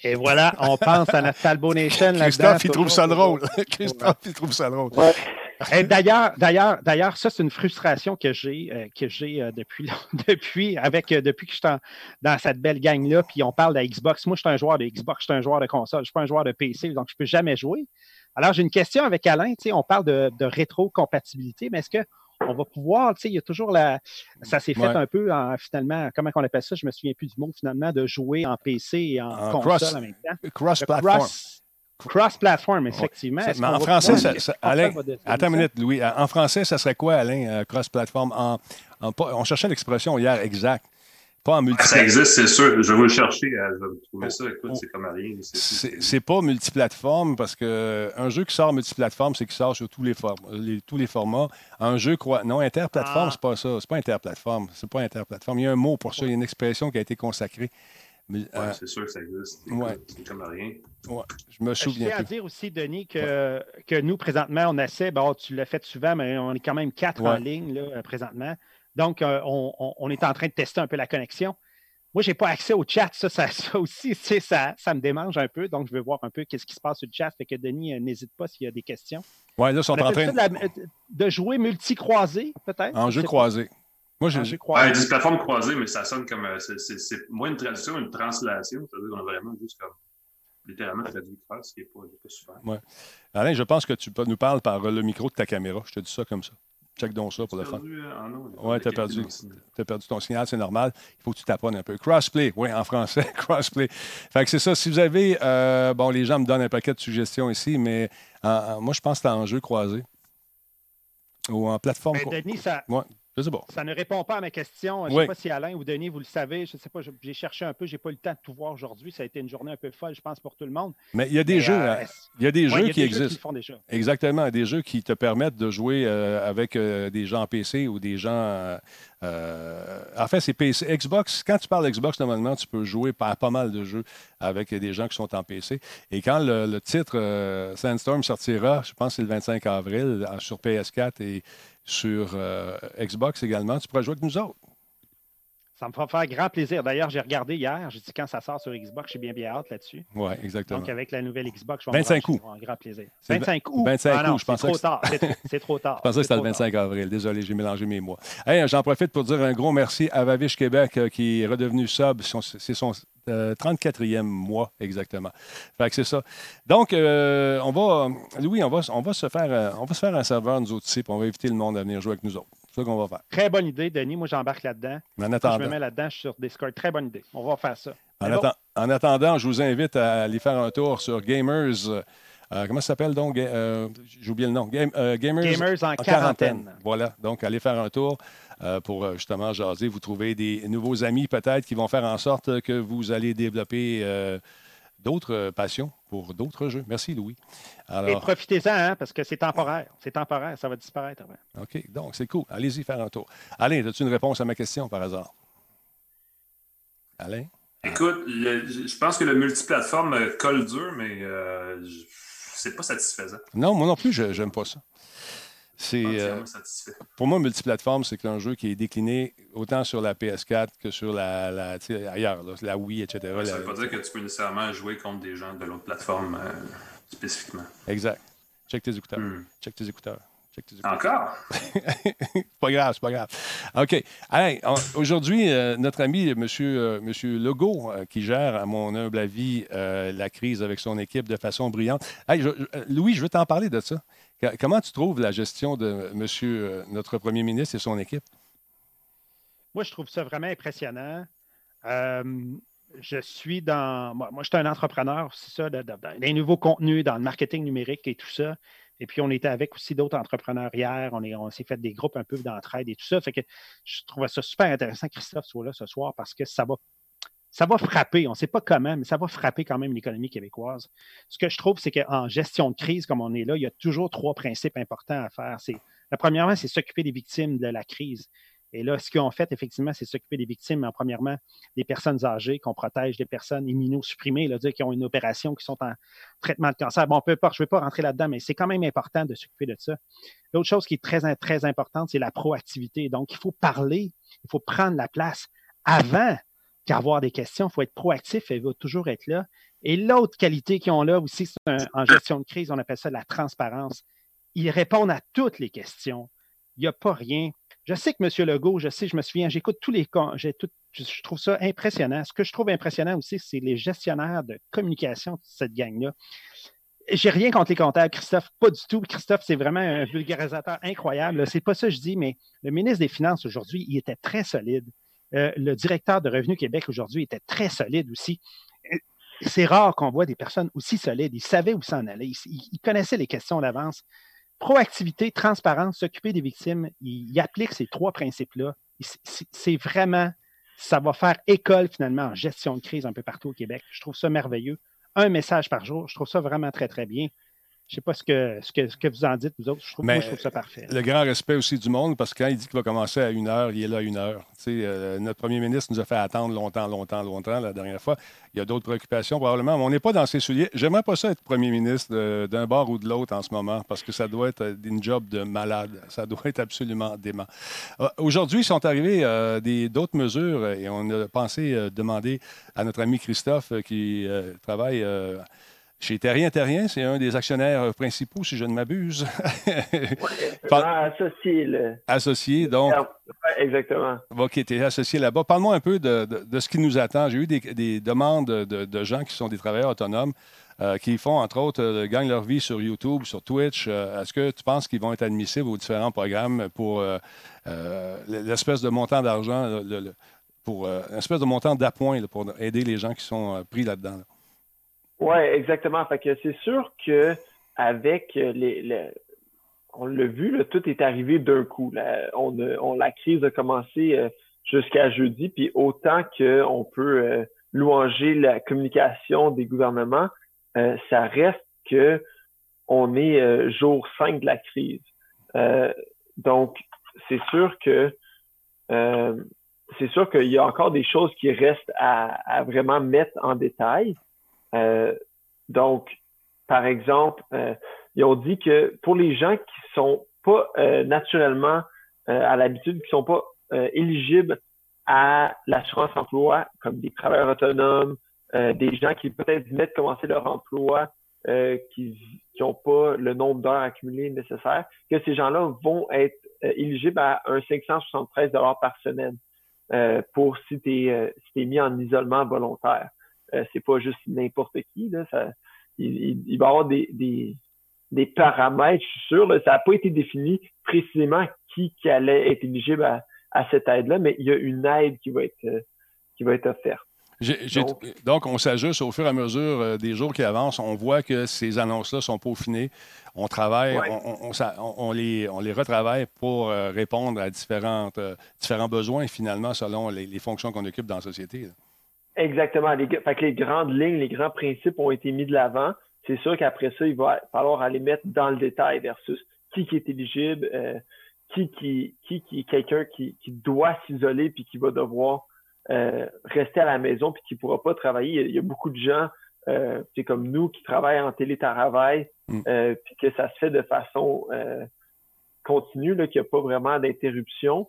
Et voilà, on pense à notre Talbot Nation. Christophe, il trouve ça drôle. Christophe, il trouve ça drôle. Ouais. D'ailleurs, d'ailleurs, d'ailleurs, ça, c'est une frustration que j'ai, euh, que j'ai euh, depuis, depuis, avec, euh, depuis que je suis dans cette belle gang-là, puis on parle de Xbox. Moi, je suis un joueur de Xbox, je suis un joueur de console, je ne suis pas un joueur de PC, donc je ne peux jamais jouer. Alors, j'ai une question avec Alain. On parle de, de rétro-compatibilité, mais est-ce que on va pouvoir, tu sais, il y a toujours la. Ça s'est fait un peu en, finalement, comment on appelle ça, je me souviens plus du mot, finalement, de jouer en PC et en, console en même temps. Cross-platform. Cross-platform, effectivement. mais en français, ça, Alain, attends une minute, Louis. En français, ça serait quoi, Alain, euh, cross-platform? on cherchait l'expression hier exact. Pas en multiplateforme. Ça existe, c'est sûr. Je vais le chercher. Euh, je vais trouver ça. Écoute, c'est comme rien. C'est pas multiplateforme parce qu'un jeu qui sort multiplateforme, c'est qu'il sort sur tous les, tous les formats. Un jeu, quoi. Non, interplateforme, ah. c'est pas ça. C'est pas interplateforme. C'est pas interplateforme. Il y a un mot pour ça. Il y a une expression qui a été consacrée. Oui, euh, c'est sûr que ça existe. C'est comme rien. Ouais, je me souviens. Je tiens à dire aussi, Denis, que, que nous, présentement, on essaie, bon, tu l'as fait souvent, mais on est quand même quatre en ligne là, présentement. Donc, euh, on, est en train de tester un peu la connexion. Moi, je n'ai pas accès au chat. Ça, ça, aussi, ça, ça me démange un peu. Donc, je vais voir un peu qu'est-ce qui se passe sur le chat. Fait que Denis, euh, n'hésite pas s'il y a des questions. Oui, là, ils sont en train de... de... jouer multi-croisé, peut-être? En jeu croisé. Moi, j'ai. Ouais, croisé. une plateforme croisée, mais ça sonne comme. Euh, c'est moins une traduction, une translation. C'est-à-dire qu'on a vraiment juste comme littéralement traduit le ce qui n'est pas, pas super. Ouais. Alain, je pense que tu nous parles par le micro de ta caméra. Je te dis ça comme ça. Check donc ça pour le fun. Euh, oui, tu as perdu. as perdu ton signal, c'est normal. Il faut que tu t'apprennes un peu. Crossplay, oui, en français, crossplay. Fait que c'est ça. Si vous avez. Euh, bon, les gens me donnent un paquet de suggestions ici, mais moi, je pense que c'est en jeu croisé. Ou en plateforme. Mais Denis, ça, ça ne répond pas à ma question. Je ne sais pas si Alain ou Denis, vous le savez. Je ne sais pas, j'ai cherché un peu, je n'ai pas eu le temps de tout voir aujourd'hui. Ça a été une journée un peu folle, je pense, pour tout le monde. Mais il y a des jeux, euh, hein. il y a des jeux qui existent. Jeux Exactement, des jeux qui te permettent de jouer euh, avec euh, des gens PC ou des gens. en fait, c'est PC. Xbox, quand tu parles Xbox, normalement, tu peux jouer par pas mal de jeux avec des gens qui sont en PC. Et quand le, titre Sandstorm sortira, je pense que c'est le 25 avril sur PS4 et sur euh, Xbox également. Tu pourras jouer avec nous autres. Ça me fera faire grand plaisir. D'ailleurs, j'ai regardé hier. J'ai dit quand ça sort sur Xbox, j'ai bien bien hâte là-dessus. Oui, exactement. Donc, avec la nouvelle Xbox, je vais 25 août. un grand plaisir. 25 août. 25 ah je pensais. C'est trop tard. C'est trop tard. Je pensais que c'était le 25 avril. Désolé, j'ai mélangé mes mois. J'en profite pour dire un gros merci à Vavish Québec euh, qui est redevenu sub. C'est son 34e euh, mois exactement. Fait que c'est ça. Donc, euh, on va, Louis, on va, on va, se faire, on va se faire un serveur, nous autres ici, puis on va inviter le monde à venir jouer avec nous autres. C'est ça qu'on va faire. Très bonne idée, Denis. Moi, j'embarque là-dedans. En attendant. Je me mets là-dedans, je suis sur Discord. Très bonne idée. On va faire ça. En, attendant, je vous invite à aller faire un tour sur Gamers. comment ça s'appelle donc? J'ai oublié le nom. Gamers, Gamers, en, quarantaine. Voilà. Donc, allez faire un tour. Euh, pour euh, justement jaser, vous trouver des nouveaux amis peut-être qui vont faire en sorte que vous allez développer euh, d'autres passions pour d'autres jeux. Merci, Louis. Et profitez-en, hein, parce que c'est temporaire. C'est temporaire, ça va disparaître. OK, donc c'est cool. Allez-y faire un tour. Alain, as-tu une réponse à ma question par hasard? Alain? Écoute, je pense que le multiplateforme colle dur, mais c'est pas satisfaisant. Non, moi non plus, je n'aime pas ça. C'est, euh, pour moi, multiplateforme, c'est un jeu qui est décliné autant sur la PS4 que sur la, la ailleurs, la Wii, etc. ça ne veut pas dire que tu peux nécessairement jouer contre des gens de l'autre plateforme euh, spécifiquement. Exact. Check tes écouteurs. Hmm. Check tes écouteurs. Encore? pas grave, c'est pas grave. OK. Aujourd'hui, euh, notre ami, M. Monsieur, monsieur Legault, qui gère, à mon humble avis, la crise avec son équipe de façon brillante. Louis, je veux t'en parler de ça. Comment tu trouves la gestion de monsieur, euh, notre premier ministre et son équipe? Moi, je trouve ça vraiment impressionnant. Euh, je suis dans. Moi, je suis un entrepreneur, c'est ça, dans les nouveaux contenus, dans le marketing numérique et tout ça. Et puis, on était avec aussi d'autres entrepreneurs hier. On, s'est fait des groupes un peu d'entraide et tout ça. Fait que je trouvais ça super intéressant que Christophe soit là ce soir parce que ça va ça va frapper, on ne sait pas comment, mais ça va frapper quand même l'économie québécoise. Ce que je trouve, c'est qu'en gestion de crise, comme on est là, il y a toujours trois principes importants à faire. C'est, la premièrement, c'est s'occuper des victimes de la crise. Et là, ce qu'on fait, effectivement, c'est s'occuper des victimes, en premièrement, des personnes âgées, qu'on protège des personnes immunosupprimées, là, dire qui ont une opération, qui sont en traitement de cancer. Bon, peu importe, je ne vais pas rentrer là-dedans, mais c'est quand même important de s'occuper de ça. L'autre chose qui est très, très importante, c'est la proactivité. Donc, il faut parler, il faut prendre la place avant qu'avoir des questions. Il faut être proactif, elle va toujours être là. Et l'autre qualité qu'ils ont là aussi, en gestion de crise, on appelle ça la transparence. ils répondent à toutes les questions. Il n'y a pas rien. Je sais que M. Legault, je sais, je me souviens, j'écoute tous les cas, tout, je trouve ça impressionnant. Ce que je trouve impressionnant aussi, c'est les gestionnaires de communication de cette gang-là. J'ai rien contre les comptables, Christophe, pas du tout. Christophe, c'est vraiment un vulgarisateur incroyable. C'est pas ça que je dis, mais le ministre des Finances aujourd'hui, il était très solide. Euh, le directeur de Revenu Québec aujourd'hui était très solide aussi. Euh, c'est rare qu'on voit des personnes aussi solides. Ils savaient où s'en aller. Ils, connaissaient les questions d'avance. Proactivité, transparence, s'occuper des victimes, il, applique ces trois principes-là. C'est vraiment, ça va faire école finalement en gestion de crise un peu partout au Québec. Je trouve ça merveilleux. Un message par jour, je trouve ça vraiment très, très bien. Je ne sais pas ce que, ce, que, ce que vous en dites, vous autres. Je trouve, moi, je trouve ça parfait. Le grand respect aussi du monde, parce que quand il dit qu'il va commencer à une heure, il est là à une heure. Euh, notre premier ministre nous a fait attendre longtemps, longtemps, longtemps la dernière fois. Il y a d'autres préoccupations probablement, mais on n'est pas dans ses souliers. J'aimerais pas ça être premier ministre d'un bord ou de l'autre en ce moment, parce que ça doit être une job de malade. Ça doit être absolument dément. Euh, aujourd'hui, sont arrivées euh, d'autres mesures et on a pensé demander à notre ami Christophe qui travaille chez Terrien Terrien, c'est un des actionnaires principaux, si je ne m'abuse. associé. Associé, donc. exactement. OK, tu es associé là-bas. Parle-moi un peu de, ce qui nous attend. J'ai eu des, demandes de, gens qui sont des travailleurs autonomes. Euh, qui font, entre autres, euh, gagnent leur vie sur YouTube, sur Twitch. Euh, est-ce que tu penses qu'ils vont être admissibles aux différents programmes pour l'espèce de montant d'argent, pour l'espèce de montant d'appoint pour aider les gens qui sont pris là-dedans? là? dedans oui, exactement. Fait que c'est sûr que avec les, on l'a vu, tout est arrivé d'un coup. On, on, la crise a commencé euh, jusqu'à jeudi, puis autant qu'on peut euh, louanger la communication des gouvernements, euh, ça reste que on est jour 5 de la crise. donc, c'est sûr que c'est sûr qu'il y a encore des choses qui restent à, à vraiment mettre en détail. Euh, donc, par exemple, euh, ils ont dit que pour les gens qui sont pas euh, naturellement à l'habitude, qui sont pas éligibles à l'assurance emploi, comme des travailleurs autonomes, des gens qui peut-être venaient de commencer leur emploi, qui n'ont pas le nombre d'heures accumulées nécessaires, que ces gens-là vont être éligibles à un 573 par semaine pour si tu si es mis en isolement volontaire. Euh, c'est pas juste n'importe qui. Là, il, il, va y avoir des, des, des paramètres, je suis sûr. ça n'a pas été défini précisément qui, qui allait être éligible à, à cette aide-là, mais il y a une aide qui va être, euh, qui va être offerte. donc, on s'ajuste au fur et à mesure euh, des jours qui avancent. On voit que ces annonces-là sont peaufinées. On travaille, on, on, les, on les retravaille pour répondre à différentes, différents besoins, finalement, selon les, les fonctions qu'on occupe dans la société. Exactement. Les, fait que les grandes lignes, les grands principes ont été mis de l'avant. C'est sûr qu'après ça, il va falloir aller mettre dans le détail versus qui, qui est éligible, euh, qui, qui, qui, qui est quelqu'un qui, qui doit s'isoler puis qui va devoir euh, rester à la maison puis qui pourra pas travailler. Il y a, beaucoup de gens, euh, c'est comme nous, qui travaillent en télétravail mm. euh, puis que ça se fait de façon euh, continue, qu'il n'y a pas vraiment d'interruption.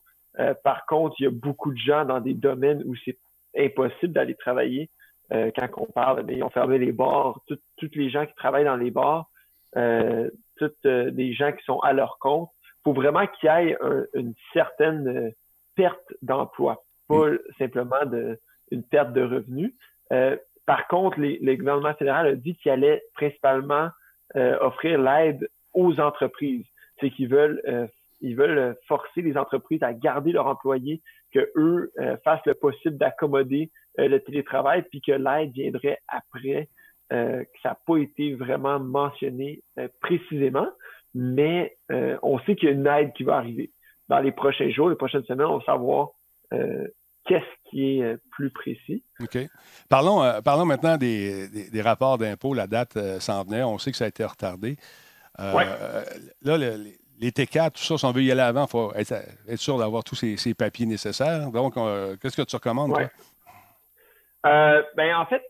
par contre, il y a beaucoup de gens dans des domaines où c'est impossible d'aller travailler euh, quand on parle. Mais ils ont fermé les bars, tous les gens qui travaillent dans les bars, euh, toutes euh, des gens qui sont à leur compte. Il faut vraiment qu'il y ait une certaine euh, perte d'emploi, pas mm. simplement de, une perte de revenus. par contre, les, le gouvernement fédéral a dit qu'il allait principalement offrir l'aide aux entreprises. C'est qu'ils veulent ils veulent forcer les entreprises à garder leurs employés que eux euh, fassent le possible d'accommoder euh, le télétravail, puis que l'aide viendrait après, euh, que ça n'a pas été vraiment mentionné précisément, mais on sait qu'il y a une aide qui va arriver. Dans les prochains jours, les prochaines semaines, on va savoir qu'est-ce qui est plus précis. OK. Parlons, parlons maintenant des, des, rapports d'impôts. La date s'en venait. On sait que ça a été retardé. Ouais. Là, le, les T4, tout ça, si on veut y aller avant, il faut être, sûr d'avoir tous ces, papiers nécessaires. Donc, euh, qu'est-ce que tu recommandes, euh, ben, en fait,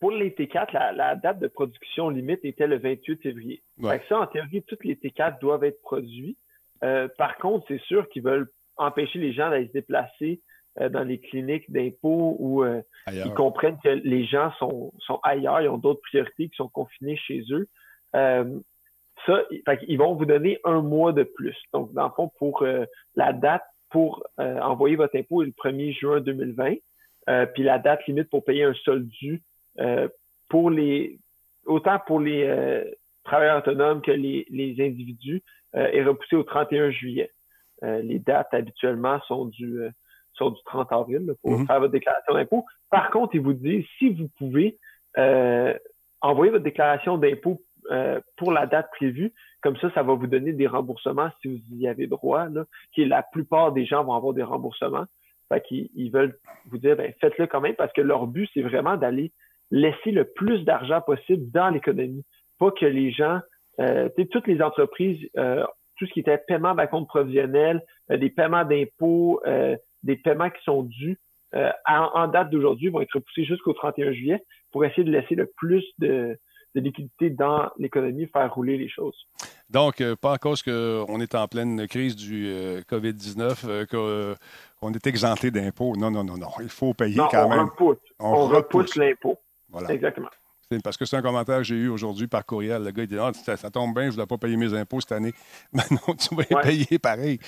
pour les T4, la, date de production limite était le 28 février. ça, en théorie, tous les T4 doivent être produits. Euh, par contre, c'est sûr qu'ils veulent empêcher les gens d'aller se déplacer dans les cliniques d'impôts où ils comprennent que les gens sont, sont ailleurs, ils ont d'autres priorités, qui sont confinés chez eux ça, ils vont vous donner un mois de plus. Donc, dans le fond, pour euh, la date pour euh, envoyer votre impôt est le 1er juin 2020. Euh, puis la date limite pour payer un solde dû pour les autant pour les travailleurs autonomes que les, les individus est repoussée au 31 juillet. les dates habituellement sont du sont du 30 avril pour mm-hmm. faire votre déclaration d'impôt. Par contre, ils vous disent si vous pouvez envoyer votre déclaration d'impôt euh, pour la date prévue. Comme ça, ça va vous donner des remboursements si vous y avez droit. Qui la plupart des gens vont avoir des remboursements. Ils veulent vous dire, ben, faites-le quand même parce que leur but, c'est vraiment d'aller laisser le plus d'argent possible dans l'économie. Pas que les gens, euh, toutes les entreprises, euh, tout ce qui était paiement d'un compte provisionnel, des paiements d'impôts, des paiements qui sont dus, en, en, date d'aujourd'hui vont être repoussés jusqu'au 31 juillet pour essayer de laisser le plus de, de liquidité dans l'économie, faire rouler les choses. Donc, euh, pas à cause qu'on est en pleine crise du euh, COVID-19 euh, qu'on est exempté d'impôts. Non, non, non, non. Il faut payer quand on même. Repousse. On, repousse, l'impôt. Voilà. Exactement. Parce que c'est un commentaire que j'ai eu aujourd'hui par courriel. Le gars, il dit ah, ça, tombe bien, je ne dois pas payer mes impôts cette année. Maintenant, tu vas les payer pareil,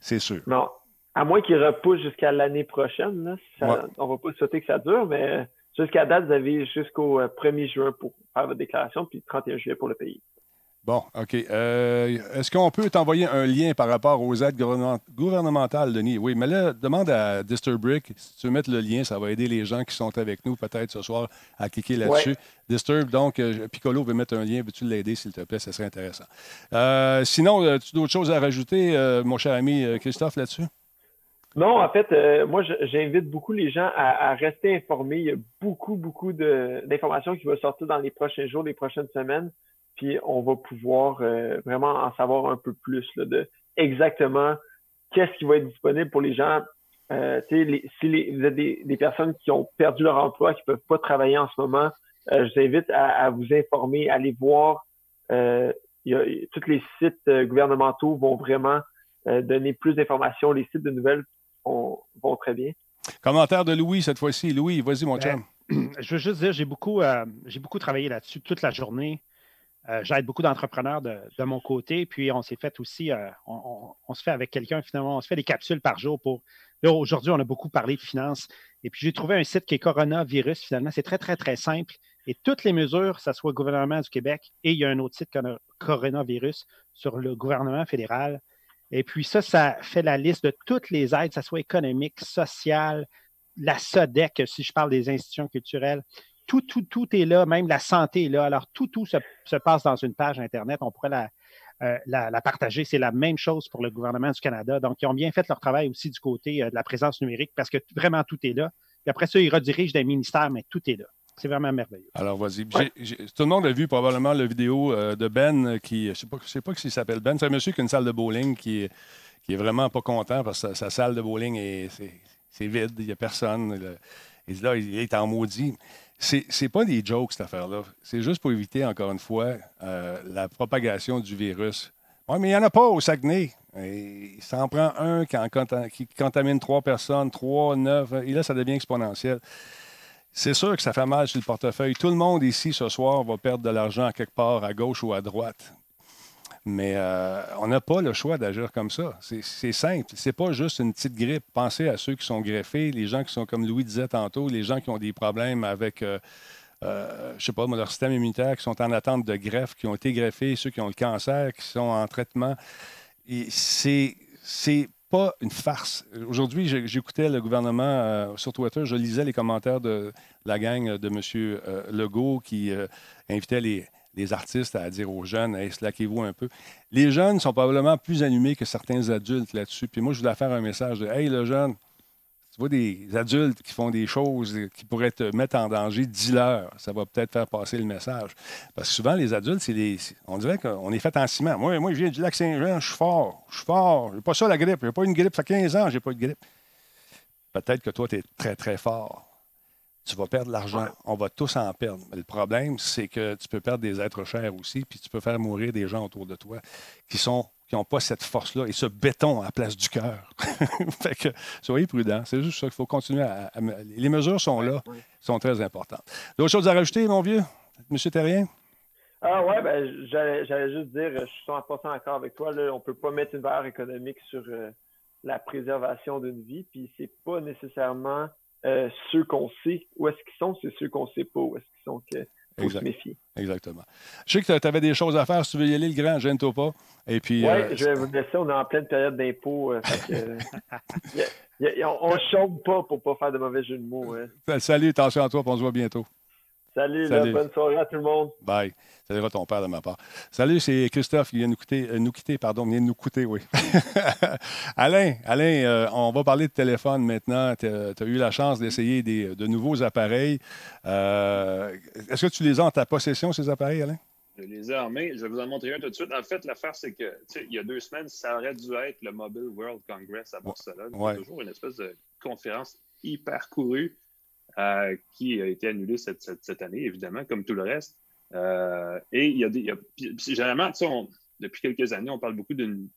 c'est sûr. Non. À moins qu'il repousse jusqu'à l'année prochaine. Là, On ne va pas souhaiter que ça dure, mais Jusqu'à date, vous avez jusqu'au 1er euh, juin pour faire votre déclaration, puis le 31 juillet pour le pays. Bon, OK. Euh, est-ce qu'on peut t'envoyer un lien par rapport aux aides gouvernementales, Denis? Oui, mais là, demande à Disturbrick si tu veux mettre le lien, ça va aider les gens qui sont avec nous peut-être ce soir à cliquer là-dessus. Disturb, donc, euh, Piccolo veut mettre un lien. Veux-tu l'aider, s'il te plaît? Ça serait intéressant. sinon, as-tu d'autres choses à rajouter, mon cher ami Christophe, là-dessus? Non, en fait, euh, moi, j'invite beaucoup les gens à, rester informés. Il y a beaucoup, beaucoup d'informations qui vont sortir dans les prochains jours, les prochaines semaines. Puis on va pouvoir euh, vraiment en savoir un peu plus de exactement qu'est-ce qui va être disponible pour les gens. Euh, les, si les, vous êtes des, personnes qui ont perdu leur emploi, qui ne peuvent pas travailler en ce moment, je vous invite à, vous informer, à aller voir. il y a, tous les sites gouvernementaux vont vraiment donner plus d'informations. Les sites de nouvelles vont, très bien. Commentaire de Louis cette fois-ci. Louis, vas-y, mon ben, chum. Je veux juste dire, j'ai beaucoup, euh, j'ai beaucoup travaillé là-dessus toute la journée. Euh, j'aide beaucoup d'entrepreneurs de, mon côté. Puis on s'est fait aussi, euh, on, se fait avec quelqu'un, finalement, on se fait des capsules par jour pour. Là, aujourd'hui, on a beaucoup parlé de finances. Et puis j'ai trouvé un site qui est Coronavirus, finalement. C'est très, très, très simple. Et toutes les mesures, ça soit le gouvernement du Québec et il y a un autre site Coronavirus sur le gouvernement fédéral. Et puis ça, ça fait la liste de toutes les aides, que ce soit économiques, sociales, la SODEC, si je parle des institutions culturelles. Tout, tout, tout est là, même la santé est là. Alors, tout, tout se, passe dans une page Internet. On pourrait euh, la, la, partager. C'est la même chose pour le gouvernement du Canada. Donc, ils ont bien fait leur travail aussi du côté euh, de la présence numérique parce que vraiment tout est là. Puis après ça, ils redirigent des ministères, mais tout est là. C'est vraiment merveilleux. Alors, vas-y. Tout le monde a vu probablement la vidéo euh, de Ben qui, je ne sais pas, sais pas s'il s'appelle Ben. C'est un monsieur qui a une salle de bowling qui est, qui est vraiment pas content parce que sa, salle de bowling est, c'est, vide, il n'y a personne. Et là, il est en maudit. C'est, c'est pas des jokes, cette affaire-là. C'est juste pour éviter, encore une fois, euh, la propagation du virus. Oui, mais il n'y en a pas au Saguenay. il s'en prend un qui, qui contamine trois personnes, trois, neuf, et là, ça devient exponentiel. C'est sûr que ça fait mal sur le portefeuille. Tout le monde ici ce soir va perdre de l'argent quelque part à gauche ou à droite. Mais euh, on n'a pas le choix d'agir comme ça. C'est simple. C'est pas juste une petite grippe. Pensez à ceux qui sont greffés, les gens qui sont, comme Louis disait tantôt, les gens qui ont des problèmes avec, euh, euh, je sais pas, leur système immunitaire, qui sont en attente de greffe, qui ont été greffés, ceux qui ont le cancer, qui sont en traitement. C'est pas une farce. Aujourd'hui, j'écoutais le gouvernement euh, sur Twitter, je lisais les commentaires de la gang de M. Euh, Legault qui euh, invitait les, artistes à dire aux jeunes Hey, slaquez-vous un peu. Les jeunes sont probablement plus allumés que certains adultes là-dessus. Puis moi, je voulais faire un message de Hey, le jeune, tu des adultes qui font des choses qui pourraient te mettre en danger, dis-leur. Ça va peut-être faire passer le message. Parce que souvent, les adultes, c'est on dirait qu'on est fait en ciment. Moi, moi je viens du lac Saint-Jean, je suis fort, je suis fort. J'ai pas ça la grippe. J'ai pas une grippe. Ça fait 15 ans, j'ai pas de grippe. Peut-être que toi, tu es très, très fort. Tu vas perdre de l'argent. On va tous en perdre. Mais le problème, c'est que tu peux perdre des êtres chers aussi, puis tu peux faire mourir des gens autour de toi qui sont qui n'ont pas cette force-là et ce béton à la place du cœur. fait que soyez prudents. C'est juste ça qu'il faut continuer à, Les mesures sont là, sont très importantes. D'autres choses à rajouter, mon vieux? Monsieur Terrien? Ah ouais, ben j'allais juste dire, je suis 100% d'accord avec toi. Là, on peut pas mettre une valeur économique sur euh, la préservation d'une vie, puis c'est pas nécessairement euh, ceux qu'on sait où est-ce qu'ils sont, c'est ceux qu'on sait pas où est-ce qu'ils sont que faut Exact. se méfier. Exactement. Je sais que tu avais des choses à faire. Si tu veux y aller, le grand, gêne-toi pas. Et puis, Ouais, euh, je vais vous laisser, on est en pleine période d'impôts. euh, euh, on, on chôme pas pour pas faire de mauvais jeux de mots. hein. salut, attention à toi, on se voit bientôt. Salut, là, bonne soirée à tout le monde. Bye. Salut à ton père de ma part. Salut, c'est Christophe qui vient nous quitter, euh, nous quitter, pardon, vient de nous coûter, oui. Alain, Alain, euh, on va parler de téléphone maintenant. Tu as, eu la chance d'essayer des- de nouveaux appareils. Euh, Est-ce que tu les as en ta possession, ces appareils, Alain? Je les ai armés. Je vais vous en montrer un tout de suite. En fait, l'affaire, c'est que, tu sais, il y a deux semaines, ça aurait dû être le Mobile World Congress à Barcelone. Ouais. C'est toujours une espèce de conférence hyper courue euh, qui a été annulée cette, année, évidemment, comme tout le reste. Euh, et il y a des. généralement, depuis quelques années, on parle beaucoup de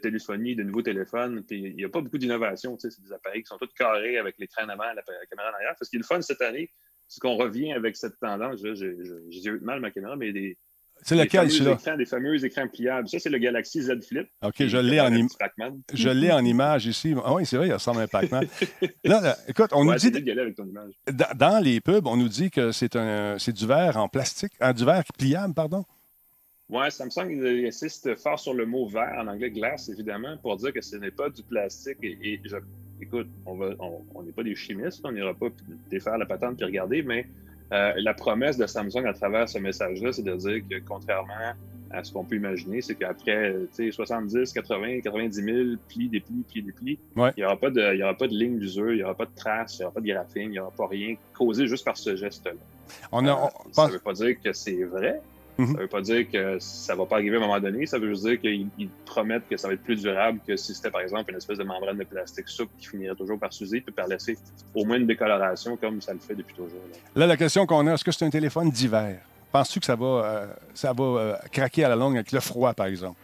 téléphonie, de nouveaux téléphones, puis il n'y a pas beaucoup d'innovation. C'est des appareils qui sont tous carrés avec l'écran avant, la, la caméra en arrière. Ce qui est le fun cette année, c'est qu'on revient avec cette tendance. j'ai eu mal ma caméra, mais des, C'est lequel, celui-là? écrans, des fameux écréns pliables. Ça, c'est le Galaxy Z Flip. OK, je l'ai en, im- je l'ai en image ici. Ah oui, c'est vrai, il ressemble à un Pac-Man. là, là, écoute, on Ouais, nous dit, de avec ton image. dans, dans les pubs, on nous dit que c'est un, c'est du verre en plastique, ah, du verre pliable, pardon. Ouais, Samsung il insiste fort sur le mot verre, en anglais glace, évidemment, pour dire que ce n'est pas du plastique. Et, et je, écoute, on va, on on n'est pas des chimistes, on n'ira pas défaire la patente puis regarder, mais euh, la promesse de Samsung à travers ce message-là, c'est de dire que contrairement à ce qu'on peut imaginer, c'est qu'après tu sais, 70, 80, 90 000 plis, des plis, plis, des plis, Ouais. il n'y aura, pas de- il y aura pas de ligne d'usure, il n'y aura pas de traces, il n'y aura pas de graphing, il n'y aura pas rien causé juste par ce geste-là. On a, on Euh, Ça ne veut pas dire que c'est vrai. Mhm. Ça ne veut pas dire que ça ne va pas arriver à un moment donné. Ça veut juste dire qu'ils ils promettent que ça va être plus durable que si c'était, par exemple, une espèce de membrane de plastique souple qui finirait toujours par s'user puis par laisser au moins une décoloration comme ça le fait depuis toujours. là. Là, la question qu'on a, est-ce que c'est un téléphone d'hiver? Penses-tu que ça va, euh, ça va euh, craquer à la longue avec le froid, par exemple?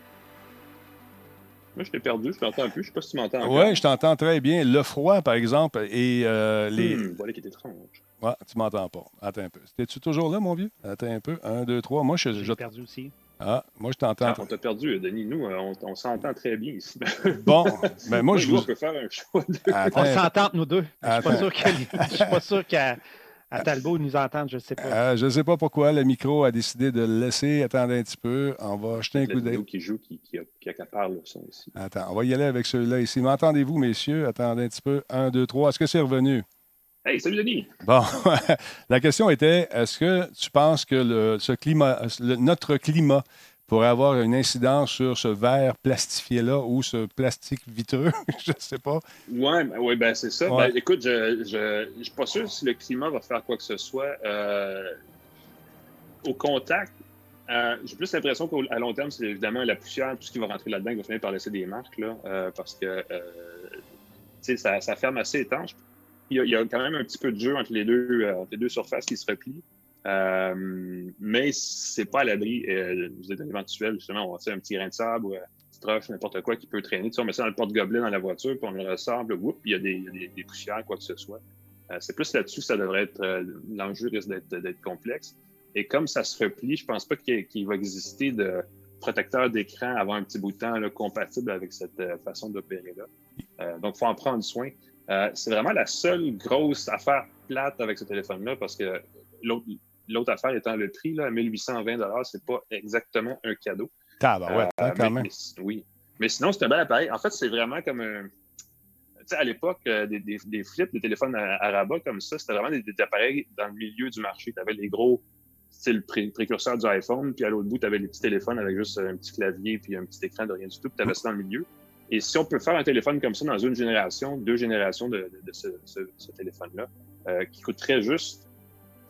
Moi, je t'ai perdu. Je t'entends plus. Je ne sais pas si tu m'entends. Oui, je t'entends très bien. Le froid, par exemple, et euh, les. Hmm, voilà qui est étrange. Ouais, tu m'entends pas. Attends un peu. T'es-tu toujours là, mon vieux? Attends un peu. Un, deux, trois. Moi, je, je- J'ai perdu aussi. Ah, moi, je t'entends. Ah, on t'a perdu, Denis. Nous, euh, on, on s'entend très bien ici. Bon, ben moi, je vous. on peut faire un choix de... Attends, On s'entend nous deux. Je suis Attends. pas sûr que- je suis pas sûr qu'à à Talbot ils nous entendent, je ne sais pas. euh, je ne sais pas pourquoi le micro a décidé de le laisser. Attendez un petit peu. On va jeter un coup d'œil. vidéo qui joue, qui, qui, qui accapare le son ici. Attends, on va y aller avec celui-là ici. M'entendez-vous, messieurs? Attendez un petit peu. Un, deux, trois. Est-ce que c'est revenu? Hey, salut Denis! Bon, la question était est-ce que tu penses que le- ce climat, le- notre climat pourrait avoir une incidence sur ce verre plastifié-là ou ce plastique vitreux? je ne sais pas. Ouais, ben, ouais, ben c'est ça. Ouais. Ben, écoute, je je suis pas sûr si le climat va faire quoi que ce soit. Euh, au contact, euh, j'ai plus l'impression qu'à long terme, c'est évidemment la poussière, tout ce qui va rentrer là-dedans, qui va finir par laisser des marques, là, euh, parce que ça ferme assez étanche. Il y, a, quand même un petit peu de jeu entre les deux, euh, entre les deux surfaces qui se replient. Euh, mais c'est pas à l'abri euh, des éventuels, justement, on va un petit grain de sable ou euh, petite roche, n'importe quoi qui peut traîner. Tu on met ça dans le porte-gobelet dans la voiture, puis on le ressort, puis il y a des, poussières, quoi que ce soit. Euh, c'est plus là-dessus que ça devrait être. L'enjeu risque d'être complexe. Et comme ça se replie, je pense pas qu'il va exister de protecteur d'écran avant un petit bout de temps compatible avec cette façon d'opérer-là. Donc, il faut en prendre soin. Euh, c'est vraiment la seule grosse affaire plate avec ce téléphone-là parce que l'autre affaire étant le prix, là, 1820 c'est pas exactement un cadeau. Tabarouette, Euh, hein, quand mais- même. mais- oui. Mais sinon, c'est un bel appareil. En fait, c'est vraiment comme un. Tu sais, à l'époque, euh, des, des, des flips, des téléphones à, à rabat comme ça, c'était vraiment des, des appareils dans le milieu du marché. Tu avais les gros, style pré- précurseur du iPhone, puis à l'autre bout, tu avais les petits téléphones avec juste un petit clavier puis un petit écran de rien du tout, puis tu avais ça dans le milieu. Et si on peut faire un téléphone comme ça dans une génération, deux générations de, ce, téléphone-là, euh, qui coûterait juste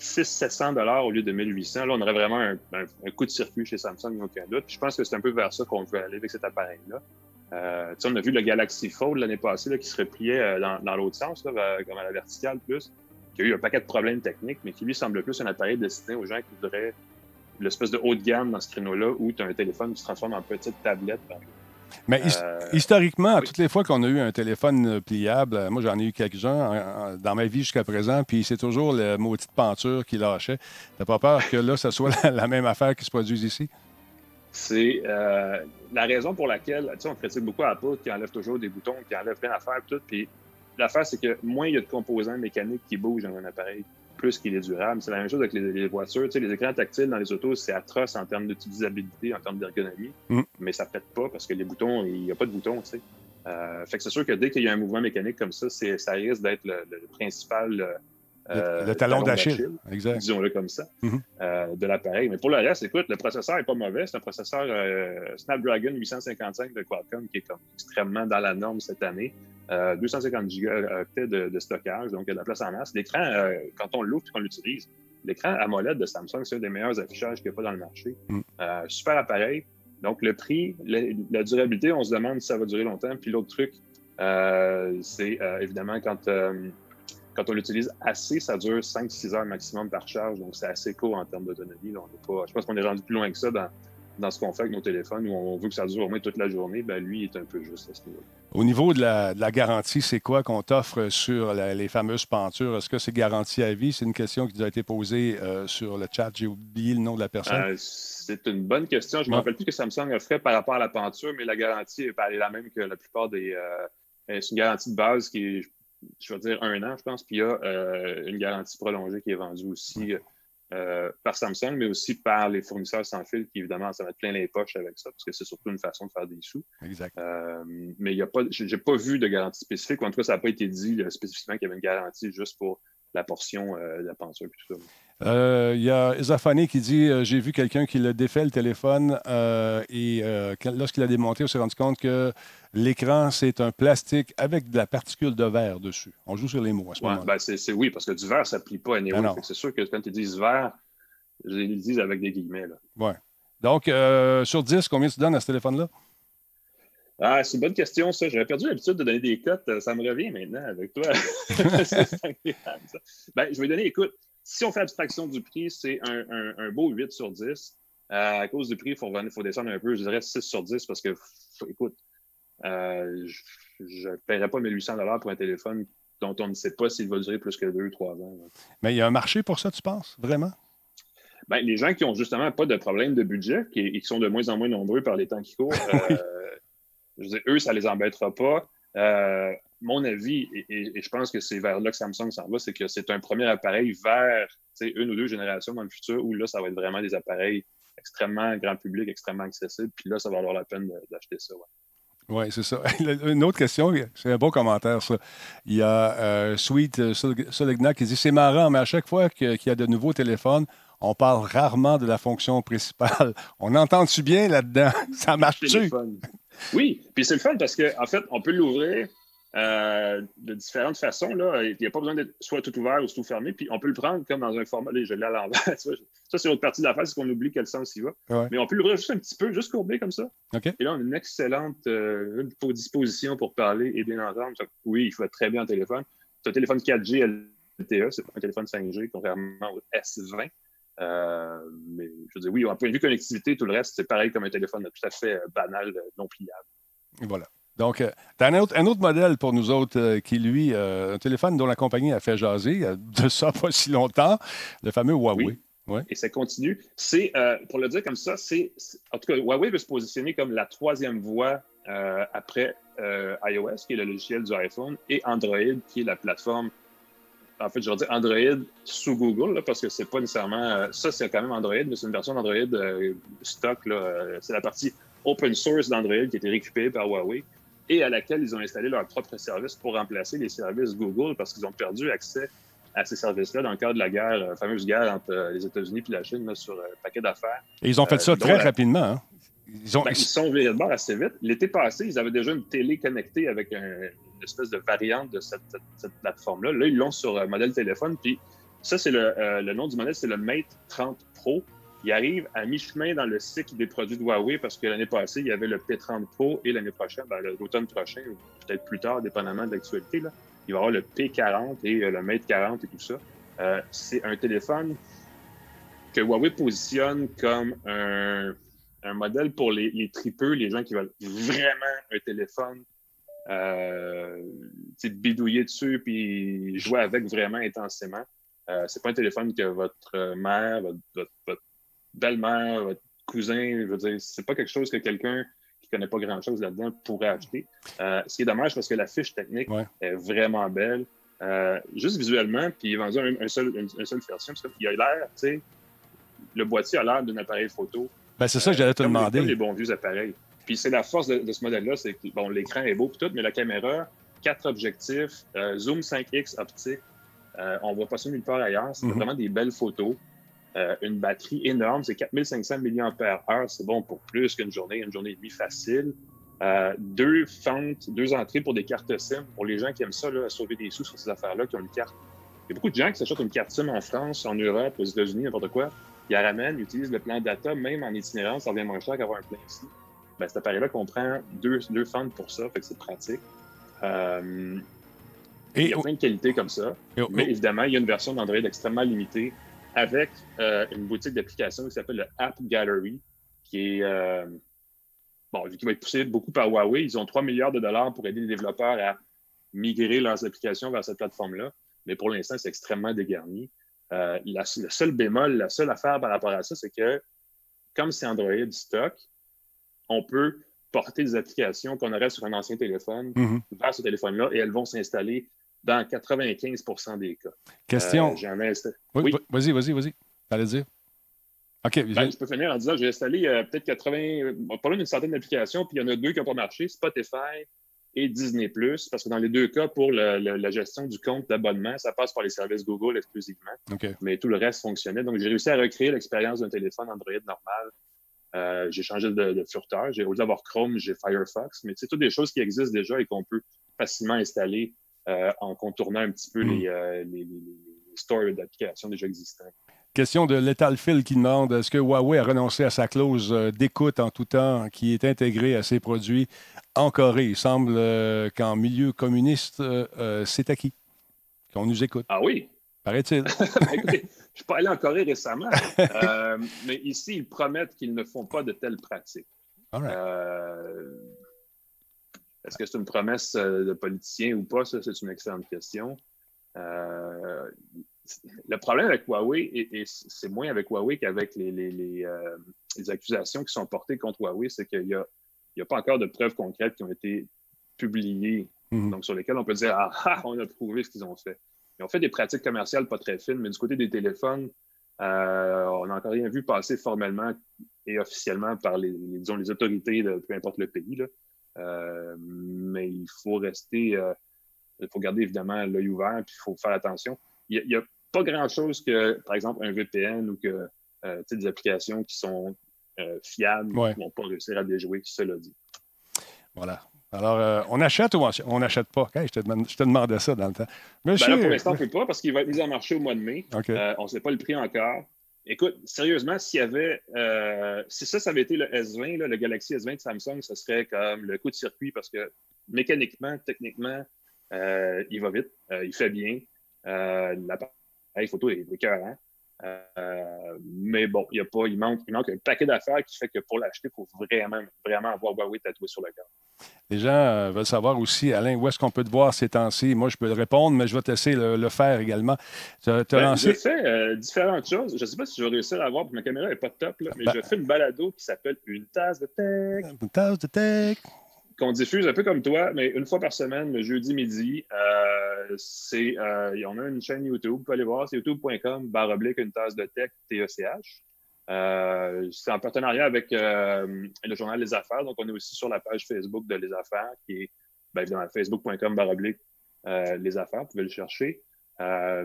600-700 dollars au lieu de 1800, là, on aurait vraiment un, coup de circuit chez Samsung, aucun doute. Je pense que c'est un peu vers ça qu'on veut aller avec cet appareil-là. Euh, on a vu le Galaxy Fold l'année passée qui se repliait euh, dans, l'autre sens, comme à la verticale plus, qui a eu un paquet de problèmes techniques, mais qui lui semble plus un appareil destiné aux gens qui voudraient l'espèce de haut de gamme dans ce créneau-là où tu as un téléphone qui se transforme en petite tablette. Mais euh, historiquement, toutes les fois qu'on a eu un téléphone pliable, moi j'en ai eu quelques-uns dans ma vie jusqu'à présent, puis c'est toujours la maudite penture qui lâchait. T'as pas peur que là, ce soit la, même affaire qui se produise ici? C'est euh, la raison pour laquelle, tu sais, on critique beaucoup à Apple qui enlève toujours des boutons, qui enlève plein d'affaires, tout. Puis l'affaire, c'est que moins il y a de composants mécaniques qui bougent dans un appareil, plus qu'il est durable. C'est la même chose avec les, voitures. Tu sais, les écrans tactiles dans les autos, c'est atroce en termes d'utilisabilité, en termes d'ergonomie, mm. mais ça pète pas parce que les boutons, il n'y a pas de boutons, tu sais. Euh, fait que c'est sûr que dès qu'il y a un mouvement mécanique comme ça, ça risque d'être le, principal. Le, euh, talon, d'Achille, exact. Disons-le comme ça, mm-hmm. euh, de l'appareil. Mais pour le reste, écoute, le processeur n'est pas mauvais. C'est un processeur Snapdragon 855 de Qualcomm qui est comme extrêmement dans la norme cette année. 250 gigaoctets de, de, stockage, donc il y a de la place en masse. L'écran, euh, quand on l'ouvre et qu'on l'utilise, l'écran AMOLED de Samsung, c'est un des meilleurs affichages qu'il n'y a pas dans le marché. Mm. Euh, super appareil. Donc, le prix, la, durabilité, on se demande si ça va durer longtemps. Puis l'autre truc, euh, c'est évidemment quand, quand on l'utilise assez, ça dure 5-6 heures maximum par charge. Donc, c'est assez court en termes d'autonomie. Je pense qu'on est rendu plus loin que ça dans, dans ce qu'on fait avec nos téléphones, où on veut que ça dure au moins toute la journée, ben lui, est un peu juste à ce niveau Au niveau de la, garantie, c'est quoi qu'on t'offre sur les fameuses pentures? Est-ce que c'est garantie à vie? C'est une question qui nous a été posée euh, sur le chat. J'ai oublié le nom de la personne. Euh, c'est une bonne question. Je ne me rappelle plus que Samsung offrait par rapport à la penture, mais la garantie est la même que la plupart des. Euh, c'est une garantie de base qui est, je vais dire, un an, je pense, puis il y a une garantie prolongée qui est vendue aussi. Euh, par Samsung, mais aussi par les fournisseurs sans fil qui, évidemment, ça va être plein les poches avec ça, parce que c'est surtout une façon de faire des sous. Exact. Euh, mais il y a pas, j'ai pas vu de garantie spécifique, en tout cas, ça n'a pas été dit spécifiquement qu'il y avait une garantie juste pour la portion euh, de la tout ça. Il y a Zafani qui dit J'ai vu quelqu'un qui le défait le téléphone et lorsqu'il a démonté, on s'est rendu compte que l'écran, c'est un plastique avec de la particule de verre dessus. On joue sur les mots à ce moment ben c'est, oui, parce que du verre, ça ne plie pas à. Ben c'est sûr que quand ils disent verre, ils le disent avec des guillemets. Donc, sur 10, combien tu donnes à ce téléphone-là? Ah, c'est une bonne question, ça. J'avais perdu l'habitude de donner des cotes. Ça me revient maintenant avec toi. ben, je vais donner, écoute, si on fait abstraction du prix, c'est un, beau 8 sur 10. Euh, à cause du prix, il faut, faut, descendre un peu. Je dirais 6 sur 10 parce que, écoute, euh, je ne paierais pas 1800 pour un téléphone dont on ne sait pas s'il va durer plus que 2 3 ans. Mais il y a un marché pour ça, tu penses, vraiment? Ben, les gens qui n'ont justement pas de problème de budget et qui sont de moins en moins nombreux par les temps qui courent, euh, je veux eux, ça ne les embêtera pas. Euh, mon avis, et, je pense que c'est vers là que Samsung s'en va, c'est que c'est un premier appareil vers une ou deux générations dans le futur où là, ça va être vraiment des appareils extrêmement grand public, extrêmement accessibles. Puis là, ça va avoir la peine d'acheter ça. Oui, c'est ça. Une autre question, c'est un bon commentaire, ça. Il y a euh, Sweet euh, Soligna qui dit C'est marrant, mais à chaque fois qu'il y a de nouveaux téléphones, on parle rarement de la fonction principale. On entend-tu bien là-dedans? Ça marche-tu? Oui, puis c'est le fun parce qu'en en fait, on peut l'ouvrir euh, de différentes façons. Là. Il n'y a pas besoin d'être soit tout ouvert ou tout fermé. Puis on peut le prendre comme dans un format. Là, je l'ai à l'envers. ça, c'est l'autre partie de la face, c'est qu'on oublie quel sens il va. Mais on peut l'ouvrir juste un petit peu, juste courbé comme ça. Et là, on a une excellente euh, disposition pour parler et bien entendre. Oui, il faut être très bien en téléphone. C'est un téléphone 4G LTE, c'est pas un téléphone 5G, contrairement au S20. Euh, mais je veux dire, oui, au point de vue connectivité, tout le reste, c'est pareil comme un téléphone tout à fait banal, non pliable. Voilà. Donc, tu as un autre, un autre, modèle pour nous autres euh, qui, lui, euh, un téléphone dont la compagnie a fait jaser euh, de ça pas si longtemps, le fameux Huawei. Oui. Et ça continue. C'est, pour le dire comme ça, c'est, en tout cas, Huawei veut se positionner comme la troisième voie après iOS, qui est le logiciel du iPhone, et Android, qui est la plateforme. En fait, je vais dire Android sous Google, parce que c'est pas nécessairement. ça, c'est quand même Android, mais c'est une version d'Android stock. c'est la partie open source d'Android qui a été récupérée par Huawei et à laquelle ils ont installé leur propre service pour remplacer les services Google parce qu'ils ont perdu accès à ces services-là dans le cadre de la guerre, la fameuse guerre entre euh, les États-Unis et la Chine sur un euh, paquet d'affaires. Et ils ont fait ça euh, très rapidement. Hein? Ils, ont... Ben, ils sont virés de bord assez vite. L'été passé, ils avaient déjà une télé connectée avec une espèce de variante de cette, plateforme-là. Là, ils l'ont sur modèle téléphone. Puis ça, c'est le, le, nom du modèle, c'est le Mate 30 Pro il arrive à mi-chemin dans le cycle des produits de Huawei parce que l'année passée, il y avait le P30 Pro et l'année prochaine, ben, l'automne prochain, ou peut-être plus tard, dépendamment de l'actualité, il va y avoir le P40 et euh, le Mate 40 et tout ça. Euh, c'est un téléphone que Huawei positionne comme un, un modèle pour les, les tripeux, les gens qui veulent vraiment un téléphone, euh, bidouiller dessus puis jouer avec vraiment intensément. Euh, c'est pas un téléphone que votre mère, votre, belle-mère, votre cousin, je veux dire, c'est pas quelque chose que quelqu'un qui connaît pas grand-chose là-dedans pourrait acheter. Euh, ce qui est dommage parce que la fiche technique est vraiment belle. Euh, juste visuellement, puis il est vendu un, seul, une, seule version, parce qu'il a l'air, tu sais, le boîtier a l'air d'un appareil photo. Ben, c'est ça que j'allais te demander. Les, les bons vieux appareils. Puis c'est la force de, ce modèle-là, c'est que bon, l'écran est beau tout, mais la caméra, quatre objectifs, euh, zoom 5x optique, euh, on voit pas ça nulle part ailleurs. C'est mhm. vraiment des belles photos. Euh, une batterie énorme, c'est 4500 mAh, c'est bon pour plus qu'une journée, une journée et demie facile. deux fentes, deux entrées pour des cartes SIM. Pour les gens qui aiment ça, là, sauver des sous sur ces affaires-là, qui ont une carte. Il y a beaucoup de gens qui s'achètent une carte SIM en France, en Europe, aux États-Unis, n'importe quoi. Ils la ramènent, ils utilisent le plan data, même en itinérance, ça revient moins cher qu'avoir un plan ici ben, cet appareil-là comprend deux, deux fentes pour ça, fait que c'est pratique. Euh, il y a plein de qualités comme ça. mais évidemment, il y a une version d'Android extrêmement limitée avec euh, une boutique d'applications qui s'appelle le App Gallery, qui est euh, bon, qui va être poussé beaucoup par Huawei. Ils ont 3 milliards de dollars pour aider les développeurs à migrer leurs applications vers cette plateforme-là. Mais pour l'instant, c'est extrêmement dégarni. la, le seul bémol, la seule affaire par rapport à ça, c'est que comme c'est Android stock, on peut porter des applications qu'on aurait sur un ancien téléphone mhm. vers ce téléphone-là et elles vont s'installer dans 95% des cas. Question. Euh, oui, vas-y, vas-y, vas-y. Allez dire. OK. Ben, je peux finir en disant j'ai installé euh, peut-être 80, pas loin d'une centaine d'applications, puis il y en a deux qui n'ont pas marché Spotify et Disney, parce que dans les deux cas, pour la gestion du compte d'abonnement, ça passe par les services Google exclusivement. Mais tout le reste fonctionnait. Donc, j'ai réussi à recréer l'expérience d'un téléphone Android normal euh, j'ai changé de, de furteur. J'ai, au lieu d'avoir Chrome, j'ai Firefox. Mais c'est toutes des choses qui existent déjà et qu'on peut facilement installer euh, en contournant un petit peu hmm. euh, les, stores d'applications déjà existants. Question de Lethal Phil qui demande est-ce que Huawei a renoncé à sa clause d'écoute en tout temps qui est intégrée à ses produits en Corée? Il semble qu'en milieu communiste, c'est acquis, qu'on nous écoute. Ah oui? Paraît-il. Ben, je suis pas allé en Corée récemment, euh, mais ici, ils promettent qu'ils ne font pas de telles pratiques. Euh, est-ce que c'est une promesse euh, de politicien ou pas? Ça, c'est une excellente question. le problème avec Huawei, et, c'est moins avec Huawei qu'avec les, les, accusations qui sont portées contre Huawei, c'est qu'il n'y a, a, pas encore de preuves concrètes qui ont été publiées, mm-hmm. donc sur lesquelles on peut dire Ah, ah on a prouvé ce qu'ils ont fait. Ils ont fait des pratiques commerciales pas très fines, mais du côté des téléphones, euh, on n'a encore rien vu passer formellement et officiellement par les, disons, les autorités de peu importe le pays. Euh, mais il faut rester, euh, il faut garder évidemment l'œil ouvert, puis il faut faire attention. Il n'y a, pas grand-chose que, par exemple, un VPN ou que des applications qui sont fiables ne vont pas réussir à déjouer, cela dit. Voilà. Alors, euh, on achète ou on n'achète pas? je, te demandais ça dans le temps. Monsieur... Ben pour l'instant, on ne peut pas parce qu'il va être mis en marché au mois de mai. Euh, on ne sait pas le prix encore. Écoute, sérieusement, s'il y avait. Euh, si ça, ça avait été le S20, le Galaxy S20 de Samsung, ce serait comme le coup de circuit parce que mécaniquement, techniquement, il va vite, il fait bien. L'appareil photo est écœurant. Euh, mais bon, il, y a pas, il, manque, il manque un paquet d'affaires qui fait que pour l'acheter, il faut vraiment, vraiment avoir Huawei tatoué sur le cœur. Les gens euh, veulent savoir aussi, Alain, où est-ce qu'on peut te voir ces temps-ci? Moi, je peux le répondre, mais je vais t'essayer de le, faire également. Tu as, ben, lancé... fait euh, différentes choses. Je ne sais pas si je vais réussir à avoir, ma caméra n'est pas top, mais ben je fais une balado qui s'appelle Une tasse de tech. Une tasse de tech qu'on diffuse un peu comme toi, mais une fois par semaine, le jeudi midi. Euh, c'est, euh, on a une chaîne YouTube, vous pouvez aller voir, c'est youtube.com, barre oblique, une tasse de tech, TECH. Euh, c'est en partenariat avec euh, le journal Les Affaires, donc on est aussi sur la page Facebook de Les Affaires, qui est ben, évidemment facebook.com, barre oblique, Les Affaires, vous pouvez le chercher.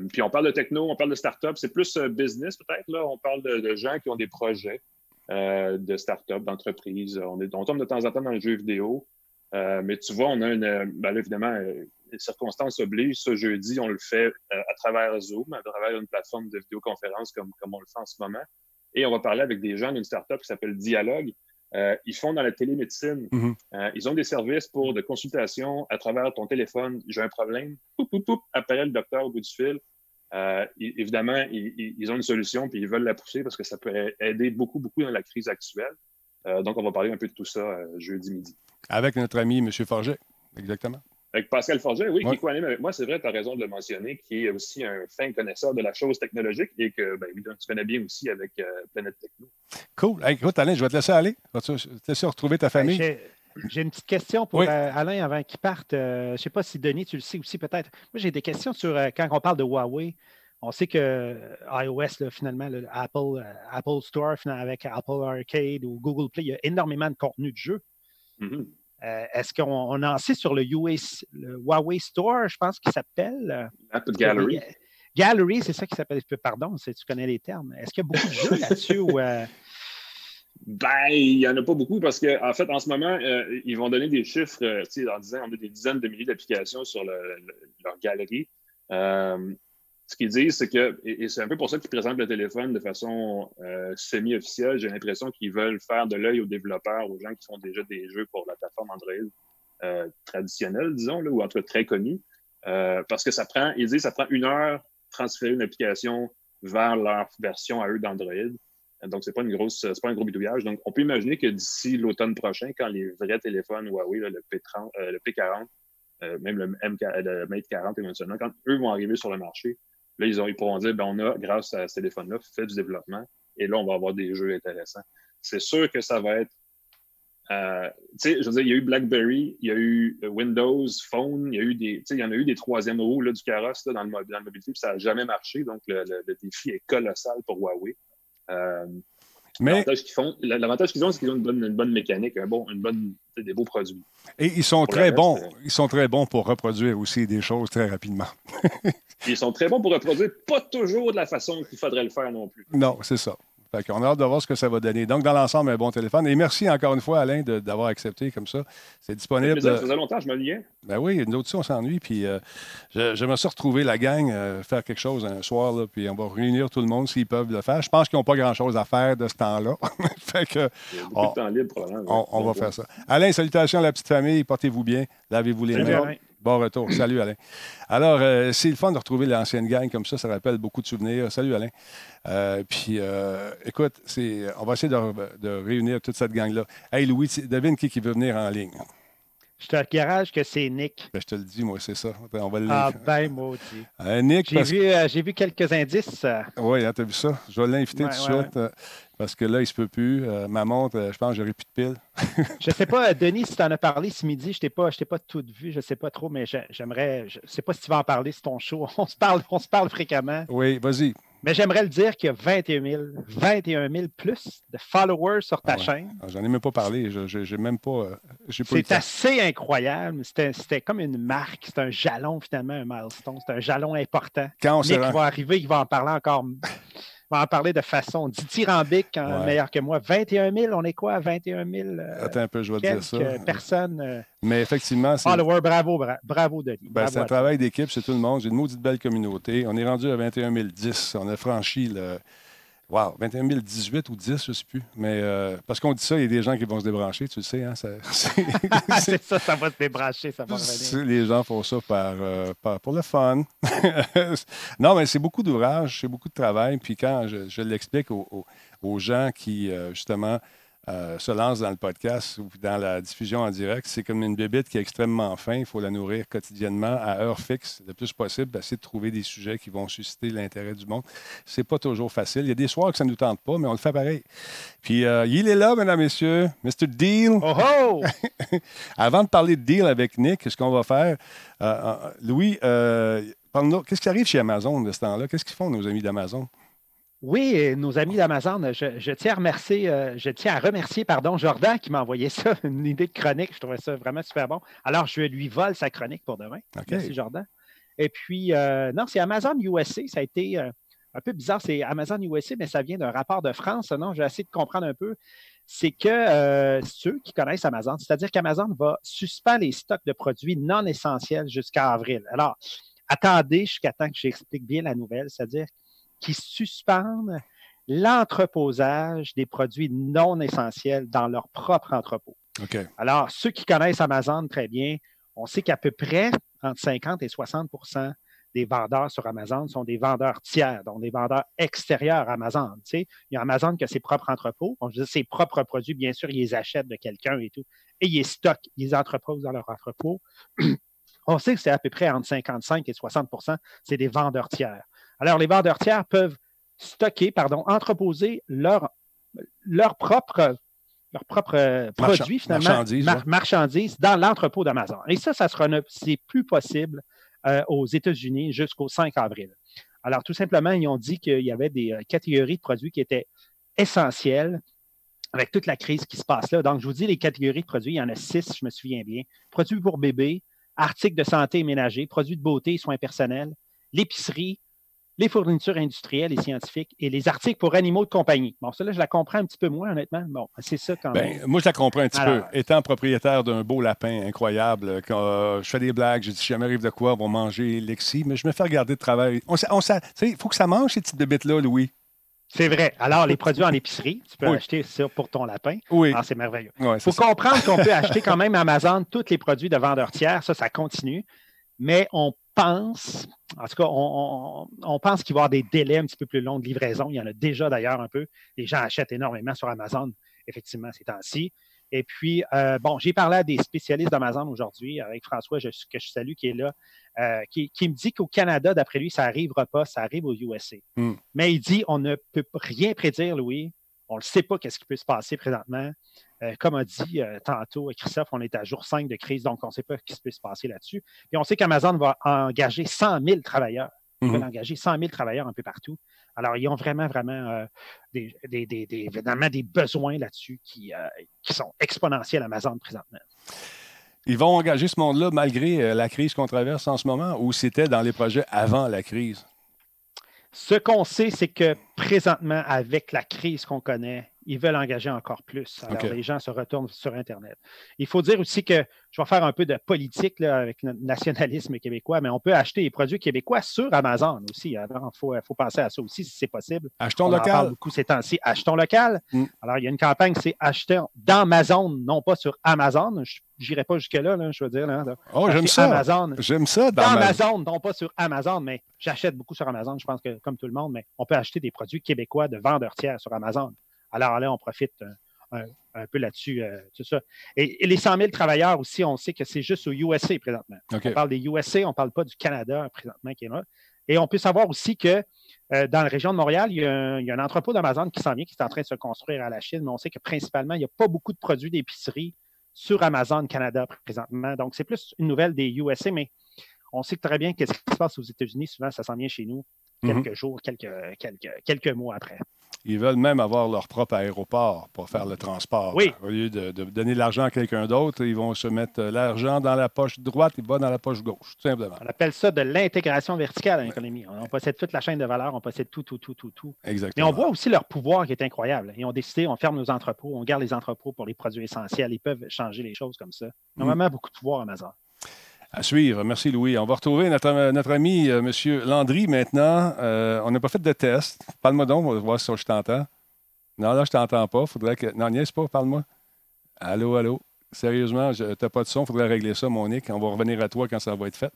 puis on parle de techno, on parle de start-up, c'est plus business peut-être, là, on parle de, gens qui ont des projets. de start-up, d'entreprise. On, on tombe de temps en temps dans le jeu vidéo. Euh, mais tu vois, on a une. Ben là, évidemment, euh, les circonstances obligent. Ce jeudi, on le fait euh, à travers Zoom, à travers une plateforme de vidéoconférence comme, comme on le fait en ce moment. Et on va parler avec des gens d'une startup qui s'appelle Dialogue. ils font dans la télémédecine. Mm-hmm. ils ont des services pour de consultation à travers ton téléphone. J'ai un problème. Poup, poup, poup, appelle le docteur au bout du fil. évidemment, ils, ils, ont une solution puis ils veulent la pousser parce que ça pourrait aider beaucoup, beaucoup dans la crise actuelle. Donc, on va parler un peu de tout ça jeudi midi. Avec notre ami M. Forget, exactement. Avec Pascal Forget, oui, qui est anime avec moi, c'est vrai, tu as raison de le mentionner, qui est aussi un fin connaisseur de la chose technologique et que, ben, évidemment, tu connais bien aussi avec Planète Techno. Cool. écoute, Alain, je vais te laisser aller. Je vais te laisser retrouver ta famille? J'ai une petite question pour euh, Alain avant qu'il parte. Euh, je ne sais pas si Denis, tu le sais aussi peut-être. Moi, j'ai des questions sur euh, quand on parle de Huawei. On sait que iOS, finalement, le Apple, Apple Store avec Apple Arcade ou Google Play, il y a énormément de contenu de jeu. Mm-hmm. Est-ce qu'on en sait sur le, Huawei Store, je pense qu'il s'appelle? Apple Gallery. Gallery, c'est ça qui s'appelle. Pardon, tu connais les termes. Est-ce qu'il y a beaucoup de jeux là-dessus? Ben, il n'y en a pas beaucoup parce qu'en en fait, en ce moment, euh, ils vont donner des chiffres euh, en disant on a des dizaines de milliers d'applications sur leur galerie. Euh, ce qu'ils disent, c'est que, et, c'est un peu pour ça qu'ils présentent le téléphone de façon semi-officielle, j'ai l'impression qu'ils veulent faire de l'œil aux développeurs, aux gens qui font déjà des jeux pour la plateforme Android traditionnelle, disons, là, ou entre très connue. parce que ça prend, ils disent, ça prend une heure transférer une application vers leur version à eux d'Android. Donc, ce n'est pas, une grosse, pas un gros bidouillage. Donc, on peut imaginer que d'ici l'automne prochain, quand les vrais téléphones Huawei, le, P30, euh, le P40, euh, même le, le Mate 40 éventuellement, quand eux vont arriver sur le marché, là, ils, ont, ils pourront dire, ben, on a, grâce à ce téléphone-là, fait du développement et là, on va avoir des jeux intéressants. C'est sûr que ça va être euh, tu sais, je veux dire, il y a eu BlackBerry, il y a eu Windows Phone, il y a eu des, il y en a eu des troisième roues là, du carrosse là, dans, le, dans le mobilité, puis ça n'a jamais marché. Donc, le, le, défi est colossal pour Huawei. Euh, mais l'avantage qu'ils ont, c'est qu'ils ont une bonne, une bonne, mécanique, un bon, une bonne, des beaux produits. Et ils sont très bons. Euh, ils sont très bons pour reproduire aussi des choses très rapidement. ils sont très bons pour reproduire, pas toujours de la façon qu'il faudrait le faire non plus. Non, c'est ça. Fait on a hâte de voir ce que ça va donner. Donc, dans l'ensemble, un bon téléphone. Et merci encore une fois, Alain, d'avoir accepté comme ça. C'est disponible. Ça faisait longtemps, je me liais. Ben oui, nous autres on s'ennuie. Puis, euh, je, me suis retrouvé la gang, euh, faire quelque chose un soir, là, puis on va réunir tout le monde s'ils peuvent le faire. Je pense qu'ils n'ont pas grand-chose à faire de ce temps-là. fait que, on, temps libre, on, on va faire ça. Alain, salutations à la petite famille. Portez-vous bien. Lavez-vous les mains. Bon retour. Salut, Alain. Alors, euh, c'est le fun de retrouver l'ancienne gang comme ça. Ça rappelle beaucoup de souvenirs. Salut, Alain. Euh, puis, euh, écoute, on va essayer de, réunir toute cette gang-là. Hey, Louis, devine qui, qui veut venir en ligne? Je te garage que c'est Nick. Ben, je te le dis, moi, c'est ça. On va ah, ben, maudit. Nick. J'ai vu, quelques indices. Oui, hein, tu as vu ça? Je vais l'inviter tout de suite. Parce que là, il ne se peut plus. Euh, ma montre, euh, je pense que j'aurai plus de piles. je ne sais pas, Denis, si tu en as parlé ce midi, je ne t'ai pas, pas tout vu, je ne sais pas trop, mais j'aimerais. Je ne sais pas si tu vas en parler, c'est ton show. On se parle, on se parle fréquemment. Oui, vas-y. Mais j'aimerais le dire qu'il y a 21 000, 21 000 plus de followers sur ta ah chaîne. Ah, j'en ai même pas parlé. Je, même pas. Euh, c'est assez incroyable. C'était comme une marque. C'est un jalon, finalement, un milestone. C'est un jalon important. Quand on Nick va arriver, il va en parler encore va en parler de façon dithyrambique, hein, meilleur que moi. 21 000, on est quoi? 21 000? Euh, Attends un peu, je vais te dire ça. personnes. Euh, Mais effectivement, c'est. Follower, bravo, bravo, Denis. Ben, c'est un travail d'équipe, c'est tout le monde. J'ai une maudite belle communauté. On est rendu à 21 010. On a franchi le Wow, 21 018 ou 10, je ne sais plus. Mais euh, parce qu'on dit ça, il y a des gens qui vont se débrancher, tu le sais. Hein, c'est ça, ça va se débrancher, ça va revenir. Les gens font ça par, euh, pour le fun. non, mais c'est beaucoup d'ouvrage, c'est beaucoup de travail. Puis quand je, l'explique aux, aux, gens qui, euh, justement, euh, se lance dans le podcast ou dans la diffusion en direct, c'est comme une bébite qui est extrêmement fin. Il faut la nourrir quotidiennement à heure fixe, le plus possible, essayer de trouver des sujets qui vont susciter l'intérêt du monde. C'est pas toujours facile. Il y a des soirs que ça ne nous tente pas, mais on le fait pareil. Puis euh, il est là, mesdames, messieurs, Mr. Deal. Oh, oh! Avant de parler de deal avec Nick, ce qu'on va faire, euh, Louis, parle-nous, qu'est-ce qui arrive chez Amazon de ce temps-là? Qu'est-ce qu'ils font, nos amis d'Amazon? Oui, nos amis d'Amazon, je, tiens à remercier, euh, je tiens à remercier pardon, Jordan qui m'a envoyé ça, une idée de chronique. Je trouvais ça vraiment super bon. Alors, je lui vole sa chronique pour demain. Merci, Jordan. Et puis, euh, non, c'est Amazon USA. Ça a été euh, un peu bizarre. C'est Amazon USA, mais ça vient d'un rapport de France. Non, j'ai essayé de comprendre un peu. C'est que ceux qui connaissent Amazon, c'est-à-dire qu'Amazon va suspendre les stocks de produits non essentiels jusqu'à avril. Alors, attendez jusqu'à temps que j'explique bien la nouvelle, c'est-à-dire qui suspendent l'entreposage des produits non essentiels dans leur propre entrepôt. Alors, ceux qui connaissent Amazon très bien, on sait qu'à peu près entre 50 et 60% des vendeurs sur Amazon sont des vendeurs tiers, donc des vendeurs extérieurs à Amazon. Tu sais, il y a Amazon qui a ses propres entrepôts. On ses propres produits, bien sûr, ils les achètent de quelqu'un et tout. Et ils les stockent, ils les entreposent dans leur entrepôt. On sait que c'est à peu près entre 55 et 60% c'est des vendeurs tiers. Alors, les vendeurs tiers peuvent stocker, pardon, entreposer leur, leur propre leurs propres produits, finalement, marchandises, dans l'entrepôt d'Amazon. Et ça, ça sera c'est plus possible euh, aux États-Unis jusqu'au 5 avril. Alors, tout simplement, ils ont dit qu'il y avait des euh, catégories de produits qui étaient essentielles avec toute la crise qui se passe là. Donc, je vous dis les catégories de produits, il y en a six, je me souviens bien. Produits pour bébés, articles de santé et ménager, produits de beauté et soins personnels, l'épicerie, les fournitures industrielles et scientifiques et les articles pour animaux de compagnie. Bon, cela, je la comprends un petit peu moins, honnêtement. Bon, c'est ça quand ben, même. moi, je la comprends un petit peu. Étant propriétaire d'un beau lapin incroyable, quand euh, je fais des blagues, je dis, si jamais arrive de quoi, on va manger Lexi, mais je me fais regarder de travail. On, il faut que ça mange, ces petites bêtes-là, Louis. C'est vrai. Alors, les produits en épicerie, tu peux acheter ça pour ton lapin. Oui. Ah, c'est merveilleux. Il faut comprendre qu'on peut acheter quand même Amazon tous les produits de vendeurs tiers. Ça, ça continue. Mais on pense, en tout cas, on, pense qu'il va y avoir des délais un petit peu plus longs de livraison. Il y en a déjà d'ailleurs un peu. Les gens achètent énormément sur Amazon, effectivement, ces temps-ci. Et puis, euh, bon, j'ai parlé à des spécialistes d'Amazon aujourd'hui, avec François, que je salue, qui est là, euh, qui, me dit qu'au Canada, d'après lui, ça n'arrivera pas, ça arrive aux USA. Hmm. Mais il dit, on ne peut rien prédire, Louis. On ne sait pas qu'est-ce qui peut se passer présentement. Euh, comme a dit euh, tantôt Christophe, on est à jour 5 de crise, donc on ne sait pas ce qui peut se passer là-dessus. Et on sait qu'Amazon va engager 100 000 travailleurs. Ils veulent mhm. engager 100 000 travailleurs un peu partout. Alors, ils ont vraiment, vraiment euh, des, des, besoins là-dessus qui, qui sont exponentiels Amazon présentement. Ils vont engager ce monde-là malgré la crise qu'on traverse en ce moment ou c'était dans les projets avant la crise? Ce qu'on sait, c'est que présentement, avec la crise qu'on connaît, ils veulent engager encore plus. Alors, les gens se retournent sur Internet. Il faut dire aussi que je vais faire un peu de politique avec notre nationalisme québécois, mais on peut acheter des produits québécois sur Amazon aussi. il faut, faut, penser à ça aussi si c'est possible. Achetons on local. parle beaucoup ces temps-ci. Achetons local. Mm. Alors, il y a une campagne, c'est acheter dans Amazon, non pas sur Amazon. Je n'irai pas jusque-là, je veux dire. Oh, j'aime ça. Amazon. J'aime ça. Dans, Amazon, non pas sur Amazon, mais j'achète beaucoup sur Amazon. Je pense que, comme tout le monde, mais on peut acheter des produits québécois de vendeurs tiers sur Amazon. Alors là, on profite un, peu là-dessus, euh, tout ça. Et, les 100 000 travailleurs aussi, on sait que c'est juste au USA présentement. On parle des USA, on ne parle pas du Canada présentement qui est là. Et on peut savoir aussi que euh, dans la région de Montréal, il y a un, entrepôt d'Amazon qui s'en vient, qui est en train de se construire à la Chine, mais on sait que principalement, il n'y a pas beaucoup de produits d'épicerie sur Amazon Canada présentement. Donc, c'est plus une nouvelle des USA, mais on sait très bien qu'est-ce qui se passe aux États-Unis. Souvent, ça s'en vient chez nous mhm. quelques jours, quelques, quelques, quelques mois après. Ils veulent même avoir leur propre aéroport pour faire le transport. Oui. Au lieu de, donner de l'argent à quelqu'un d'autre, ils vont se mettre l'argent dans la poche droite et pas dans la poche gauche, tout simplement. On appelle ça de l'intégration verticale dans l'économie. On possède toute la chaîne de valeur, on possède tout, tout, tout, tout, tout. Exactement. Mais on voit aussi leur pouvoir qui est incroyable. Ils ont décidé, on ferme nos entrepôts, on garde les entrepôts pour les produits essentiels. Ils peuvent changer les choses comme ça. Normalement, mm. beaucoup de pouvoir, Amazon. À suivre. Merci, Louis. On va retrouver notre, ami, euh, M. Landry, maintenant. Euh, on n'a pas fait de test. Parle-moi donc, on va voir si je t'entends. Non, là, je t'entends pas. Faudrait que. Non, niaise pas, parle-moi. Allô, allô? Sérieusement, tu n'as pas de son. Faudrait régler ça, Monique. On va revenir à toi quand ça va être fait.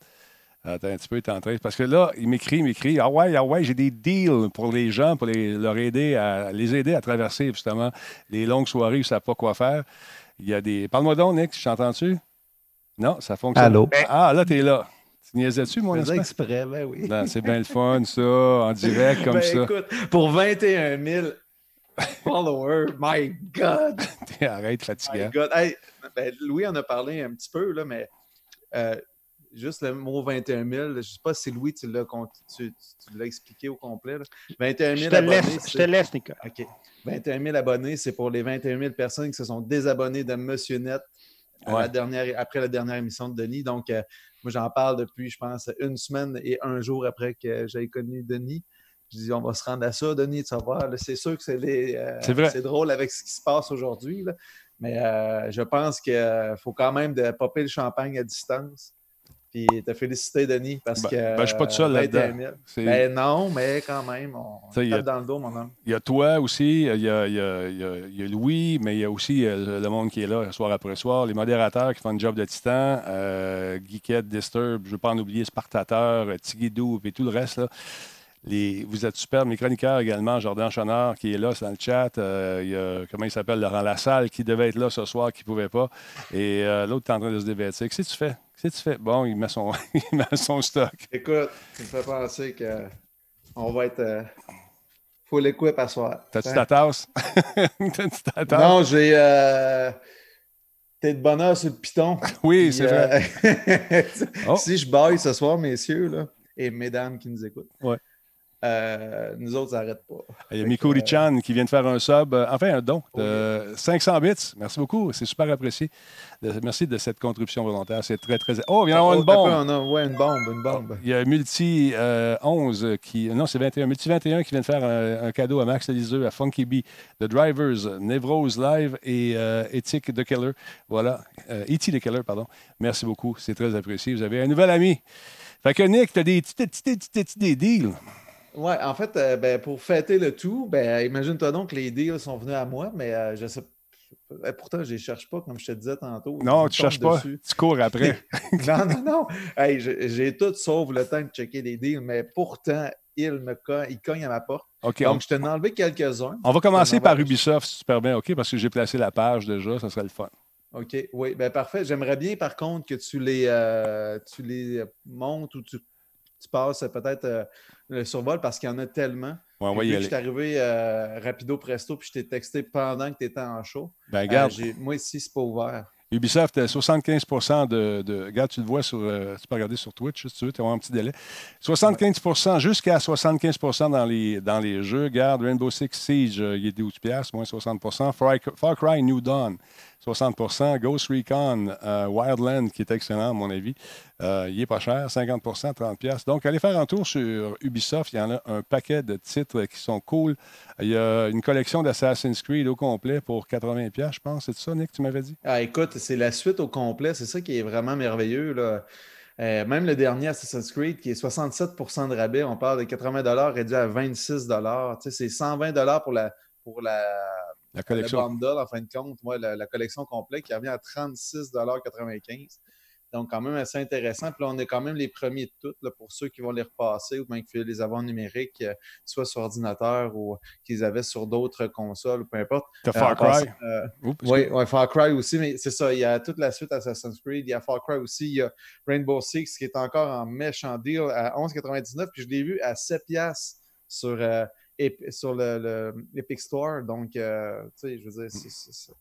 Attends un petit peu, en train. Parce que là, il m'écrit, il m'écrit Ah ouais, ah ouais, j'ai des deals pour les gens, pour les, leur aider à les aider à traverser justement les longues soirées où ils ne savent pas quoi faire. Il y a des. Parle-moi donc, Nick, t'entends-tu? Non, ça fonctionne. Allô? Ah, là, tu es là. Tu niaisais-tu, mon espèce? exprès, ben oui. c'est bien le fun, ça, en direct, comme ben, ça. écoute, pour 21 000 followers, my God! Arrête, fatigué. My God. Hey, ben, Louis en a parlé un petit peu, là, mais euh, juste le mot 21 000, je ne sais pas si Louis, tu l'as, tu, expliqué au complet. Là. 21 000 je te abonnés. Laisse, je te laisse, Nicolas. OK. 21 000 abonnés, c'est pour les 21 000 personnes qui se sont désabonnées de Monsieur Net la dernière, après la dernière émission de Denis. Donc, euh, moi, j'en parle depuis, je pense, une semaine et un jour après que j'ai connu Denis. Je dis, on va se rendre à ça, Denis, tu vas C'est sûr que c'est euh, drôle avec ce qui se passe aujourd'hui. Mais euh, je pense qu'il faut quand même de popper le champagne à distance. Puis te féliciter, Denis, parce Ben- que. ben, je suis pas tout seul 21 là-dedans. 000. C'est- Ben non, mais quand même, on Ça, il y a- tape dans le dos, mon homme. Il y a toi aussi, il y a, y a- y a- il y a Louis, mais il y a aussi euh, le monde qui est là soir après soir, les modérateurs qui font un job de titan, euh, Geekette, Disturb, je ne veux pas en oublier, Spartateur, euh, Tigidou et tout le reste. Là. Les, vous êtes superbes. Mes chroniqueurs également, Jordan Chonard qui est là, c'est dans le chat. Euh, il y a, comment il s'appelle, Laurent Lassalle qui devait être là ce soir, qui ne pouvait pas. Et euh, l'autre est en train de se dévêtir. Qu'est-ce que tu fais? Qu'est-ce que tu fais? Bon, il met son, il met son stock. Écoute, tu me fais penser que on va être euh, full equip à soir. T'as-tu Hein? ta tasse? T'as-tu ta tasse? Non, j'ai. Euh... T'es de bonheur sur le piton. Oui, c'est vrai. Oh. si je baille ce soir, messieurs, là, et mesdames qui nous écoutent, Ouais. Euh, nous autres, ça n'arrête pas. Il y a Miko Richan qui vient de faire un sub, euh, enfin un don de 500 bits. Merci beaucoup, c'est super apprécié. De- merci de cette contribution volontaire, c'est très, très... Oh, il vient d'avoir Oh, une bombe! on a- ouais, une bombe, une bombe. Il y a Multi euh, 11 qui... Non, c'est 21. Multi 21 qui vient de faire un, un cadeau à Max Liseux, à Funky Bee, The Drivers, Nevrose Live et euh, Ethic the Killer. Voilà. Euh, E.T. the Killer, pardon. Merci beaucoup, c'est très apprécié. Vous avez un nouvel ami. Fait que Nick, tu as petits, des deals. Ouais, en fait, euh, ben, pour fêter le tout, ben, imagine-toi donc que les deals sont venus à moi, mais euh, je sais euh, Pourtant, je les cherche pas, comme je te disais tantôt. Non, Ils tu cherches tombent pas. dessus. Tu cours après. non, non, non. Hey, j'ai tout sauf le temps de checker les deals, mais pourtant, il me cogne, il cogne à ma porte. On, Donc, je t'en ai enlevé quelques-uns. on va commencer par Ubisoft, si tu permets, OK? Parce que j'ai placé la page déjà, ça serait le fun. OK, oui, ben parfait. J'aimerais bien, par contre, que tu les, euh, tu les montes ou tu, tu passes peut-être le survol parce qu'il y en a tellement. Ouais, Puis Je suis arrivé euh, rapido presto, puis je t'ai texté pendant que tu étais en show. Ben, Euh, regarde, moi, ici, c'est pas ouvert. Ubisoft, euh, 75 de, de. Regarde, tu le vois sur. euh, tu peux regarder sur Twitch si tu veux, tu as un petit délai. 75% jusqu'à 75 dans les, dans les jeux. Regarde, Rainbow Six Siege, euh, il est 12 moins 60 Far, Far Cry New Dawn, 60% Ghost Recon euh, Wildland, qui est excellent, à mon avis, euh, il est pas cher, 50% 30 Donc, allez faire un tour sur Ubisoft. Il y en a un paquet de titres qui sont cool. Il y a une collection d'Assassin's Creed au complet pour 80 je pense. C'est ça, Nick, tu m'avais dit? Ah, écoute, c'est la suite au complet. C'est ça qui est vraiment merveilleux. Là. Euh, même le dernier Assassin's Creed, qui est 67% de rabais, on parle de 80 réduit à 26 Tu sais, C'est 120 pour la, pour la, La le collection. bundle, en fin de compte. Ouais, la, la collection complète qui revient à 36,95 Donc, quand même assez intéressant. Puis là, on est quand même les premiers de toutes là, pour ceux qui vont les repasser ou bien qui veulent les avoir numériques, euh, soit sur ordinateur ou qu'ils avaient sur d'autres consoles ou peu importe. T'as Euh, Far Cry. euh, oui, ouais, Far Cry aussi, mais c'est ça, il y a toute la suite Assassin's Creed, il y a Far Cry aussi, il y a Rainbow Six qui est encore en méchant deal à 11,99, puis je l'ai vu à 7 piastres sur, Ep- sur le, le Epic Store, donc, euh, tu sais, je veux dire, c'est- c'est c'est-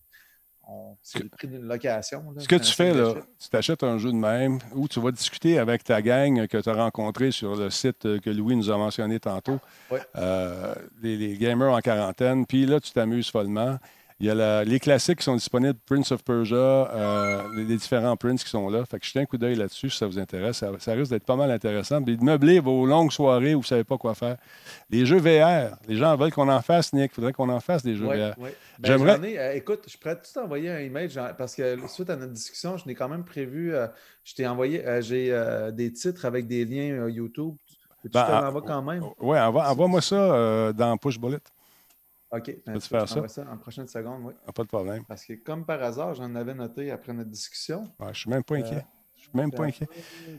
on- c'est le prix d'une location. là. Ce que tu fais, là, tu t'achètes un jeu de même ou tu vas discuter avec ta gang que tu as rencontré sur le site euh, que Louis nous a mentionné tantôt, Ouais. euh, les, les gamers en quarantaine, puis là, tu t'amuses follement. Il y a la- les classiques qui sont disponibles, Prince of Persia, euh, les, les différents Prince qui sont là. Fait que jetez un coup d'œil là-dessus si ça vous intéresse. Ça, ça risque d'être pas mal intéressant. Puis de meubler vos longues soirées où vous ne savez pas quoi faire. Les jeux VR, les gens veulent qu'on en fasse, Nick. Il faudrait qu'on en fasse des jeux Ouais, VR. ouais. Ben, J'aimerais- euh, écoute, je pourrais tout t'envoyer un email parce que suite à notre discussion, je n'ai quand même prévu, euh, je t'ai envoyé, j'ai des titres avec des liens YouTube. Tu Ben, l'envoies quand même? Oui, envoie- envoie-moi ça dans Push Bullet. OK. ben, je faire ça? en prochaine seconde, oui. Ah, Pas de problème. Parce que comme par hasard, j'en avais noté après notre discussion. Ouais, je ne suis même pas inquiet. Je suis même pas inquiet.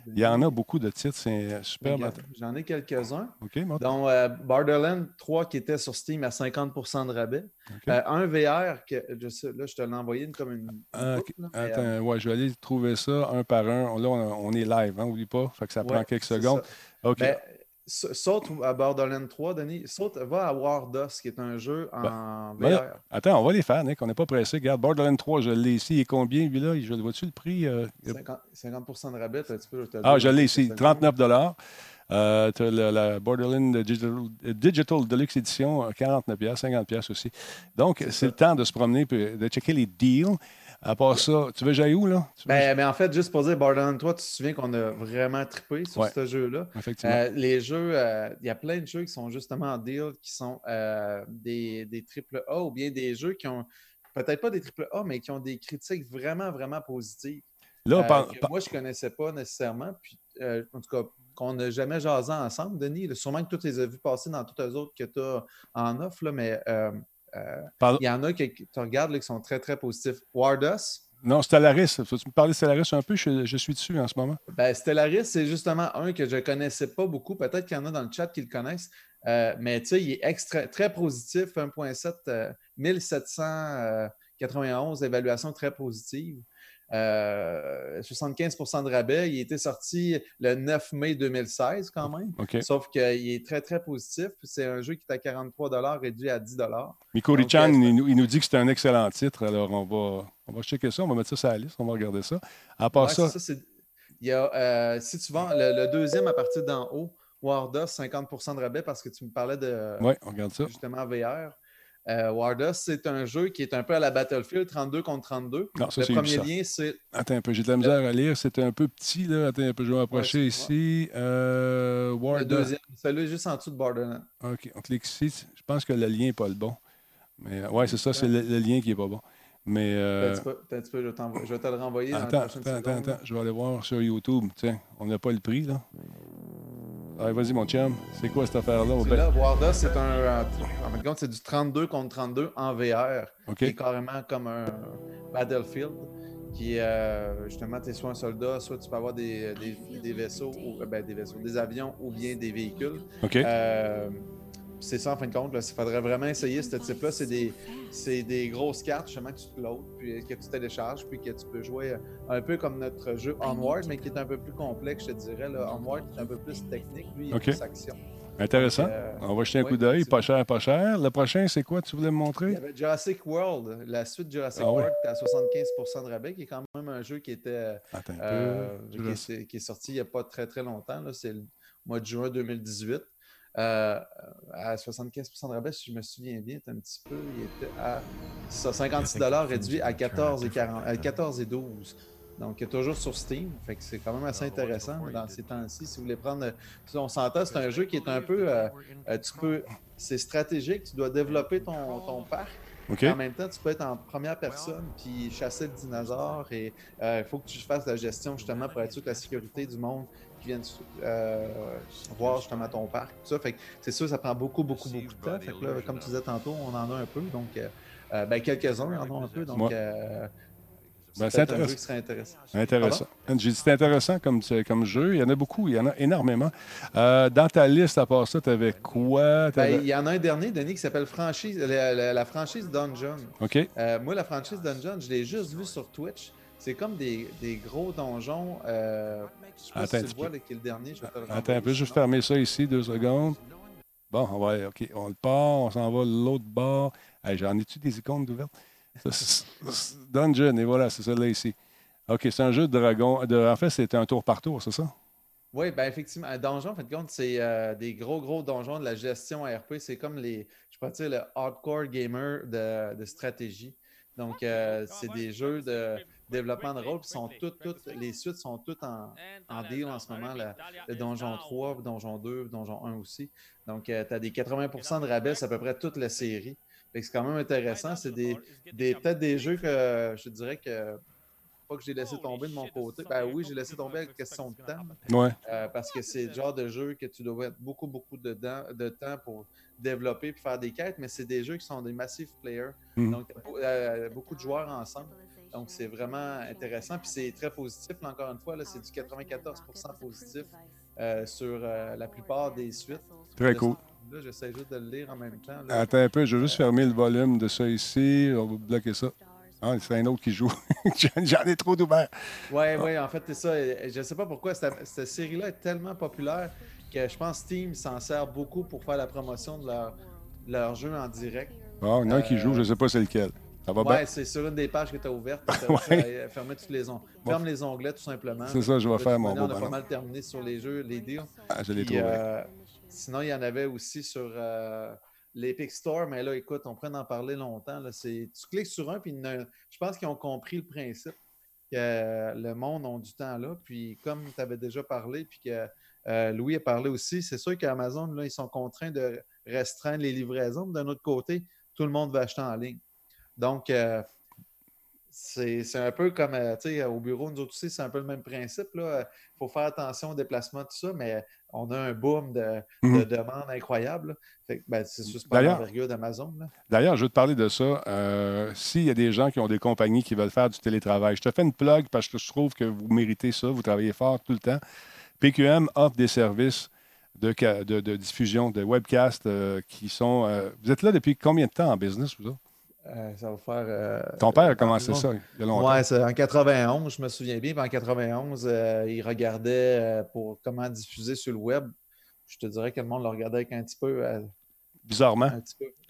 Il y en a beaucoup de titres, c'est super. J'en ai quelques-uns, OK, dont euh, Borderlands 3 qui était sur Steam à 50% de rabais. Euh, un VR, que je sais, là, je te l'ai envoyé comme une. une Ah, là, Attends, euh, ouais, je vais aller trouver ça un par un. Là, on, on est live, hein, oublie pas. Fait que ça prend ouais, quelques c'est secondes. ça. OK. Ben, saute à Borderlands 3, Denis? Saute, va à War Dust, qui est un jeu en ben, VR. Attends, on va les faire, Nick. On n'est pas pressé. Regarde, Borderlands 3, je l'ai ici. Il est combien, lui, là? Je le vois-tu le prix? euh, 50, 50 de rabais, un petit peu. te le Ah, je l'ai ici. c'est 39 euh, Tu as la, la Borderlands Digital, Digital Deluxe Edition, euh, 49 50 aussi. Donc, C'est le temps de se promener et de checker les deals. À part ça, tu veux j'aille où, là? Ben, mais en fait, juste pour dire, Borderlands 3, tu te souviens qu'on a vraiment trippé sur Ouais. ce jeu-là? Effectivement. Euh, les jeux, euh, il y a plein de jeux qui sont justement en deal, qui sont euh, des, des triple A ou bien des jeux qui ont peut-être pas des triple A, mais qui ont des critiques vraiment, vraiment positives. Là, par- que par- moi, je ne connaissais pas nécessairement. Puis, euh, en tout cas, qu'on n'a jamais jasé ensemble, Denis. sûrement que tu les as vus passer dans toutes les autres que tu as en offre, là, mais il y en a que tu regardes là, qui sont très, très positifs. Wardus, Non, Stellaris. Faut-tu me parler de Stellaris un peu? Je, je suis dessus en ce moment. Ben, Stellaris, c'est justement un que je ne connaissais pas beaucoup. Peut-être qu'il y en a dans le chat qui le connaissent. Euh, mais tu sais, il est extra- très positif, 1.7, euh, 1791 évaluation très positive. Euh, 75% de rabais. Il était sorti le 9 mai 2016 quand même. Sauf qu'il est très, très positif. C'est un jeu qui est à 43 réduit à 10 Mikori Donc, Chan, euh, il, nous- il nous dit que c'est un excellent titre. Alors, on va, on va checker ça. On va mettre ça sur la liste. On va regarder ça. À part Ouais, ça, il y a, euh, si tu vends le, le deuxième à partir d'en haut, Wardos, 50% de rabais parce que tu me parlais de on regarde ça. justement VR. Euh, c'est un jeu qui est un peu à la Battlefield, 32 contre 32. Non, ça, le premier lien, c'est. Attends un peu, j'ai de la misère à lire. C'est un peu petit, là. Attends un peu, je vais m'approcher Ouais, ici. Euh, Le deuxième, celui juste en dessous de Borderlands. OK, on clique ici. Je pense que le lien n'est pas le bon. Mais euh, ouais, c'est ça, c'est le, le lien qui n'est pas bon. Mais. euh, Attends un petit peu, je, vais t'envoyer- je vais te le renvoyer dans attends, la prochaine attends, attends, attends. Je vais aller voir sur YouTube. Tiens, on n'a pas le prix, là. Allez, vas-y, mon chum. C'est quoi cette affaire-là? C'est là, Wardos, c'est un. euh, En fin de compte, c'est du 32 contre 32 en VR. OK. qui est carrément comme un Battlefield. Qui euh, justement, tu es soit un soldat, soit tu peux avoir des, des- des vaisseaux, ou, euh, ben, des vaisseaux, des avions ou bien des véhicules. OK. Euh, c'est ça en fin de compte. Il faudrait vraiment essayer ce type-là. C'est des, c'est des grosses cartes justement que tu te loads, puis que tu télécharges, puis que tu peux jouer un peu comme notre jeu Onward, mais qui est un peu plus complexe, je te dirais. Là. Onward qui est un peu plus technique, lui, il plus action. Intéressant. Euh, On va jeter un ouais, coup d'œil. Pas cher, pas cher. Le prochain, c'est quoi? Tu voulais me Il y montrer? avait Jurassic World, la suite Jurassic Ah ouais. World, qui est à 75% de rabais, qui est quand même un jeu qui était Attends euh, peu. qui, est, qui est sorti il n'y a pas très très longtemps. C'est le mois de juin 2018. Euh, à 75% de rabais, si je me souviens bien, c'est un petit peu. Il était à ça, 56 réduit à 14 et, 40, à 14 et 12. Donc, il est toujours sur Steam. Fait que c'est quand même assez intéressant dans ces temps-ci. Si vous voulez prendre. si on s'entend, c'est un jeu qui est un peu. euh, euh, tu peux. C'est stratégique. Tu dois développer ton, ton parc. En même temps, tu peux être en première personne puis chasser le dinosaure et euh, il faut que tu fasses la gestion justement pour être sûr que la sécurité du monde qui viennent euh, voir justement ton parc. Tout ça. Fait que c'est sûr, ça prend beaucoup, beaucoup, beaucoup de temps. Fait que là, comme tu disais tantôt, on en a un peu. Donc, euh, euh, ben, quelques-uns en ont un peu. Donc, euh, Ben, c'est c'est intéressant. qui serait intéressant. Intéressant. J'ai dit c'était intéressant comme, comme jeu. Il y en a beaucoup, il y en a énormément. Euh, dans ta liste, à part ça, tu avais quoi? Ben, il y en a un dernier, Denis, qui s'appelle franchise, la, la- la franchise Dungeon. OK. Euh, moi, la franchise Dungeon, je l'ai juste vu sur Twitch. C'est comme des, des gros donjons. Euh, je sais pas Attends si tu le vois, peu. là, qui est le dernier. Je vais te le Attends un renvoyer, peu, juste fermer ça ici, deux secondes. Bon, on va, OK, on le part, on s'en va de l'autre bord. Hey, J'en ai-tu des icônes? Ça, c'est- Dungeon, et voilà, c'est celle-là ici. OK, c'est un jeu de dragon. De, en fait, c'est un tour par tour, c'est ça? Oui, ben effectivement, un donjon, en fait, compte, c'est euh, des gros, gros donjons de la gestion RP. C'est comme les, je pourrais dire, le hardcore gamer de, de stratégie. Donc, euh, c'est des jeux de développement de rôle qui sont toutes, toutes, les suites sont toutes en, en deal en ce moment. la- le Donjon 3, Donjon 2, Donjon 1 aussi. Donc, tu as des 80% de rabais, c'est à peu près toute la série. C'est quand même intéressant. C'est des, des peut-être des jeux que je dirais que pas que j'ai laissé tomber de mon côté. Ben oui, j'ai laissé tomber la question de temps. Ouais. Euh, parce que c'est le genre de jeu que tu dois mettre beaucoup, beaucoup de, dent- de temps pour développer et faire des quêtes, mais c'est des jeux qui sont des massive players. Mhm. Donc, euh, beaucoup de joueurs ensemble. Donc, c'est vraiment intéressant. Puis c'est très positif. Là, encore une fois, là, c'est du 94% positif euh, sur euh, la plupart des suites. Très cool. Là, j'essaie juste de le lire en même temps. là. Attends un peu, je vais juste fermer le volume de ça ici. On va bloquer ça. Ah, c'est un autre qui joue. J'en- ai trop d'ouvert. Oui, oui, en fait, c'est ça. Je ne sais pas pourquoi cette, cette série-là est tellement populaire que je pense que Steam s'en sert beaucoup pour faire la promotion de leur, leur jeu en direct. Bon, il y en a un qui Euh, joue, je ne sais pas c'est lequel. Ça va Ouais, c'est sur une des pages que tu as ouvertes. Ouais. Fermer tous les. Ferme les onglets, tout simplement. C'est ça, je vais faire mon beau On a pas mal terminé sur les jeux, les deals. Ah, je l'ai trouvé. euh, sinon, il y en avait aussi sur euh, l'Epic Store, mais là, écoute, on pourrait en parler longtemps. Là. C'est- Tu cliques sur un, puis je pense qu'ils ont compris le principe que euh, le monde a du temps là. Puis comme tu avais déjà parlé, puis que euh, Louis a parlé aussi, c'est sûr qu'Amazon, là, ils sont contraints de restreindre les livraisons. D'un autre côté, tout le monde va acheter en ligne. Donc, euh, c'est un peu comme euh, au bureau, nous autres aussi, c'est un peu le même principe. Il faut faire attention au déplacement, tout ça, mais on a un boom de, mhm. demandes incroyables. Ben, c'est d'Amazon. D'ailleurs, je veux te parler de ça. Euh, s'il y a des gens qui ont des compagnies qui veulent faire du télétravail, je te fais une plug parce que je trouve que vous méritez ça, vous travaillez fort tout le temps. PQM offre des services de, de, diffusion, de webcast euh, qui sont. vous êtes là depuis combien de temps en business, vous autres? Euh, ça va faire. Euh, Ton père a commencé ça il y a longtemps. Oui, en 91, je me souviens bien. en 91, euh, il regardait pour comment diffuser sur le web. Je te dirais que le monde le regardait avec un petit peu. Bizarrement.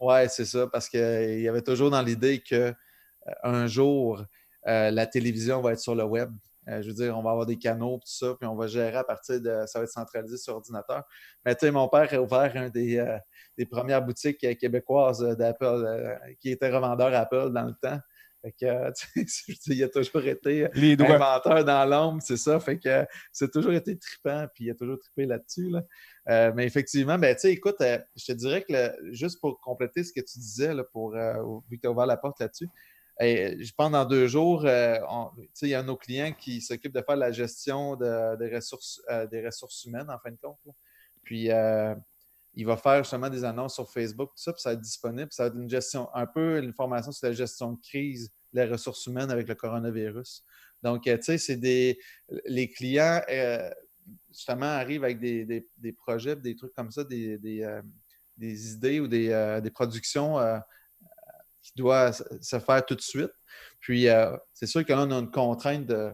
Oui, c'est ça, parce qu'il y avait toujours dans l'idée qu'un jour, la télévision va être sur le web. Euh, je veux dire, on va avoir des canaux, tout ça, puis on va gérer à partir de. Ça va être centralisé sur ordinateur. Mais tu sais, mon père a ouvert un des, euh, des premières boutiques québécoises d'Apple, euh, qui était revendeur Apple dans le temps. Fait que, il a toujours été inventeur dans l'ombre, c'est ça. Fait que c'est toujours été trippant, puis il a toujours trippé là-dessus. mais effectivement, ben, tu sais, écoute, je te dirais que juste pour compléter ce que tu disais, là, pour, vu que tu as ouvert la porte là-dessus, je pense dans deux jours, euh, il y a nos clients qui s'occupe de faire la gestion des, ressources, euh, des ressources humaines, en fin de compte. Puis, euh, il va faire justement des annonces sur Facebook, tout ça, puis ça va être disponible. Ça va être une gestion, un peu une formation sur la gestion de crise des ressources humaines avec le coronavirus. Donc, tu sais, c'est des. Les clients, justement, arrivent avec des, projets, des trucs comme ça, des, idées ou des, productions qui doit se faire tout de suite. Puis, euh, c'est sûr que là, on a une contrainte de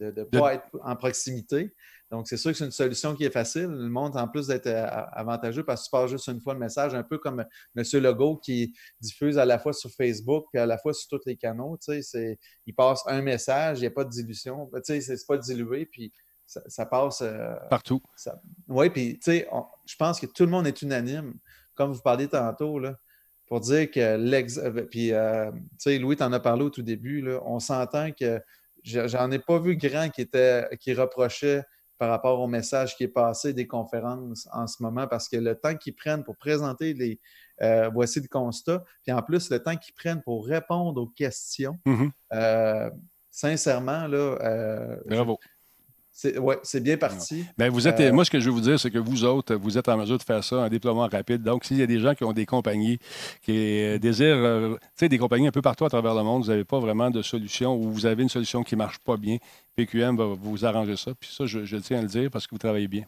ne pas être en proximité. Donc, c'est sûr que c'est une solution qui est facile. Le monde, en plus d'être euh, avantageux, parce que tu passes juste une fois le message, un peu comme M. Legault qui diffuse à la fois sur Facebook et à la fois sur tous les canaux. Tu sais, il passe un message, il n'y a pas de dilution. Tu sais, c'est pas dilué, puis ça, passe. Euh, Partout. Oui, puis tu sais, je pense que tout le monde est unanime. Comme vous parliez tantôt, là, pour dire que l'ex. Euh, puis, euh, tu sais, Louis t'en a parlé au tout début, là, on s'entend que j'en ai pas vu grand qui, était, qui reprochait par rapport au message qui est passé des conférences en ce moment, parce que le temps qu'ils prennent pour présenter les euh, voici le constat, puis en plus, le temps qu'ils prennent pour répondre aux questions, mm-hmm. sincèrement, là. Bravo. Oui, c'est bien parti. Ben, vous êtes, euh, Moi, ce que je veux vous dire, c'est que vous autres, vous êtes en mesure de faire ça, un déploiement rapide. Donc, s'il y a des gens qui ont des compagnies qui euh, désirent, euh, tu sais, des compagnies un peu partout à travers le monde, vous n'avez pas vraiment de solution ou vous avez une solution qui ne marche pas bien, PQM va vous arranger ça. Puis ça, je, tiens à le dire parce que vous travaillez bien.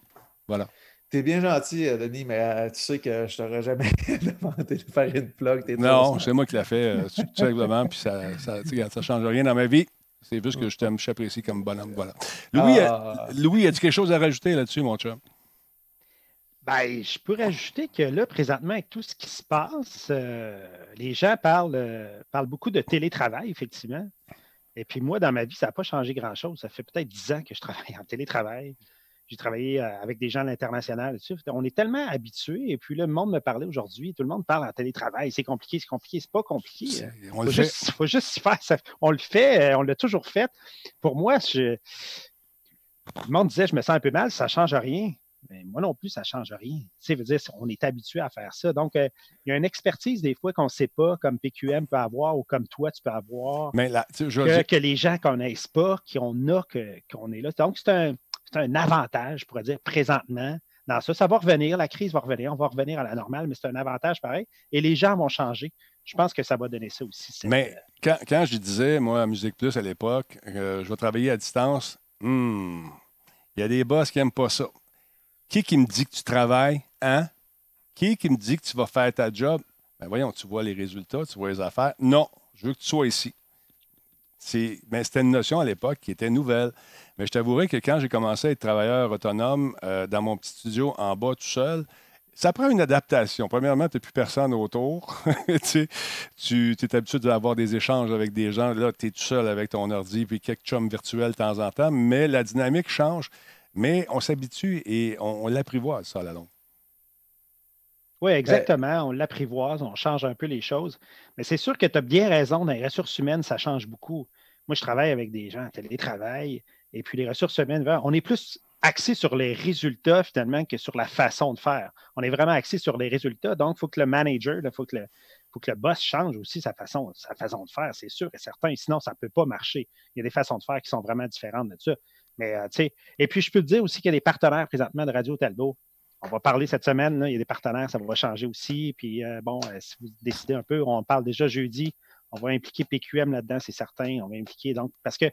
Voilà. Tu es bien gentil, Denis, mais tu sais que je t'aurais jamais demandé de faire une plug. Non, c'est moi qui l'ai fait, tout simplement. Puis ça ne change rien dans ma vie. C'est juste que je t'aime, j'apprécie comme bonhomme. Voilà. Louis, ah. Louis, as-tu quelque chose à rajouter là-dessus, mon chum? Ben, je peux rajouter que là, présentement, avec tout ce qui se passe, euh, les gens parlent, euh, parlent beaucoup de télétravail, effectivement. Et puis moi, dans ma vie, ça n'a pas changé grand-chose. Ça fait peut-être dix ans que je travaille en télétravail. J'ai travaillé euh, avec des gens à l'international. On est tellement habitués. Et puis le monde me parlait aujourd'hui. Tout le monde parle en télétravail. C'est compliqué, c'est compliqué. C'est pas compliqué. Il faut, juste, faut juste s'y faire. on le fait. Euh, on l'a toujours fait. Pour moi, je, le monde disait je me sens un peu mal. Ça ne change rien. Mais moi non plus, ça ne change rien. Tu veut dire, on est habitué à faire ça. Donc, euh, il y a une expertise des fois qu'on ne sait pas, comme PQM peut avoir ou comme toi, tu peux avoir. Mais là, que, les gens ne connaissent pas, qu'on a, qu'on est là. Donc, c'est un, c'est un avantage, je pourrais dire, présentement. Dans ça, ça va revenir, la crise va revenir, on va revenir à la normale, mais c'est un avantage pareil. Et les gens vont changer. Je pense que ça va donner ça aussi. Mais quand, je disais, moi, à Musique Plus à l'époque, je vais travailler à distance, hmm, il y a des boss qui n'aiment pas ça. Qui qui me dit que tu travailles? Hein? Qui qui me dit que tu vas faire ta job? Ben voyons, tu vois les résultats, tu vois les affaires. Non, je veux que tu sois ici. Ben, c'était une notion à l'époque qui était nouvelle. Mais je t'avouerai que quand j'ai commencé à être travailleur autonome euh, dans mon petit studio en bas tout seul, ça prend une adaptation. Premièrement, tu n'as plus personne autour. tu es habitué d'avoir des échanges avec des gens. Là, tu es tout seul avec ton ordi, puis quelques chums virtuels de temps en temps. Mais la dynamique change. Mais on s'habitue et on, l'apprivoise, ça, à la longue. Oui, exactement. On l'apprivoise, on change un peu les choses. Mais c'est sûr que tu as bien raison, dans les ressources humaines, ça change beaucoup. Moi, je travaille avec des gens en télétravail. Et puis les ressources humaines, on est plus axé sur les résultats finalement que sur la façon de faire. On est vraiment axé sur les résultats. Donc, il faut que le manager, il faut, que faut que le boss change aussi sa façon, sa façon de faire, c'est sûr et certain. Sinon, ça ne peut pas marcher. Il y a des façons de faire qui sont vraiment différentes de ça. Mais, euh, tu sais, et puis je peux te dire aussi qu'il y a des partenaires présentement de Radio Talbot. On va parler cette semaine, il y a des partenaires, ça va changer aussi. Puis, euh, bon, euh, si vous décidez un peu, on parle déjà jeudi. On va impliquer PQM là-dedans, c'est certain. On va impliquer, donc, parce qu'il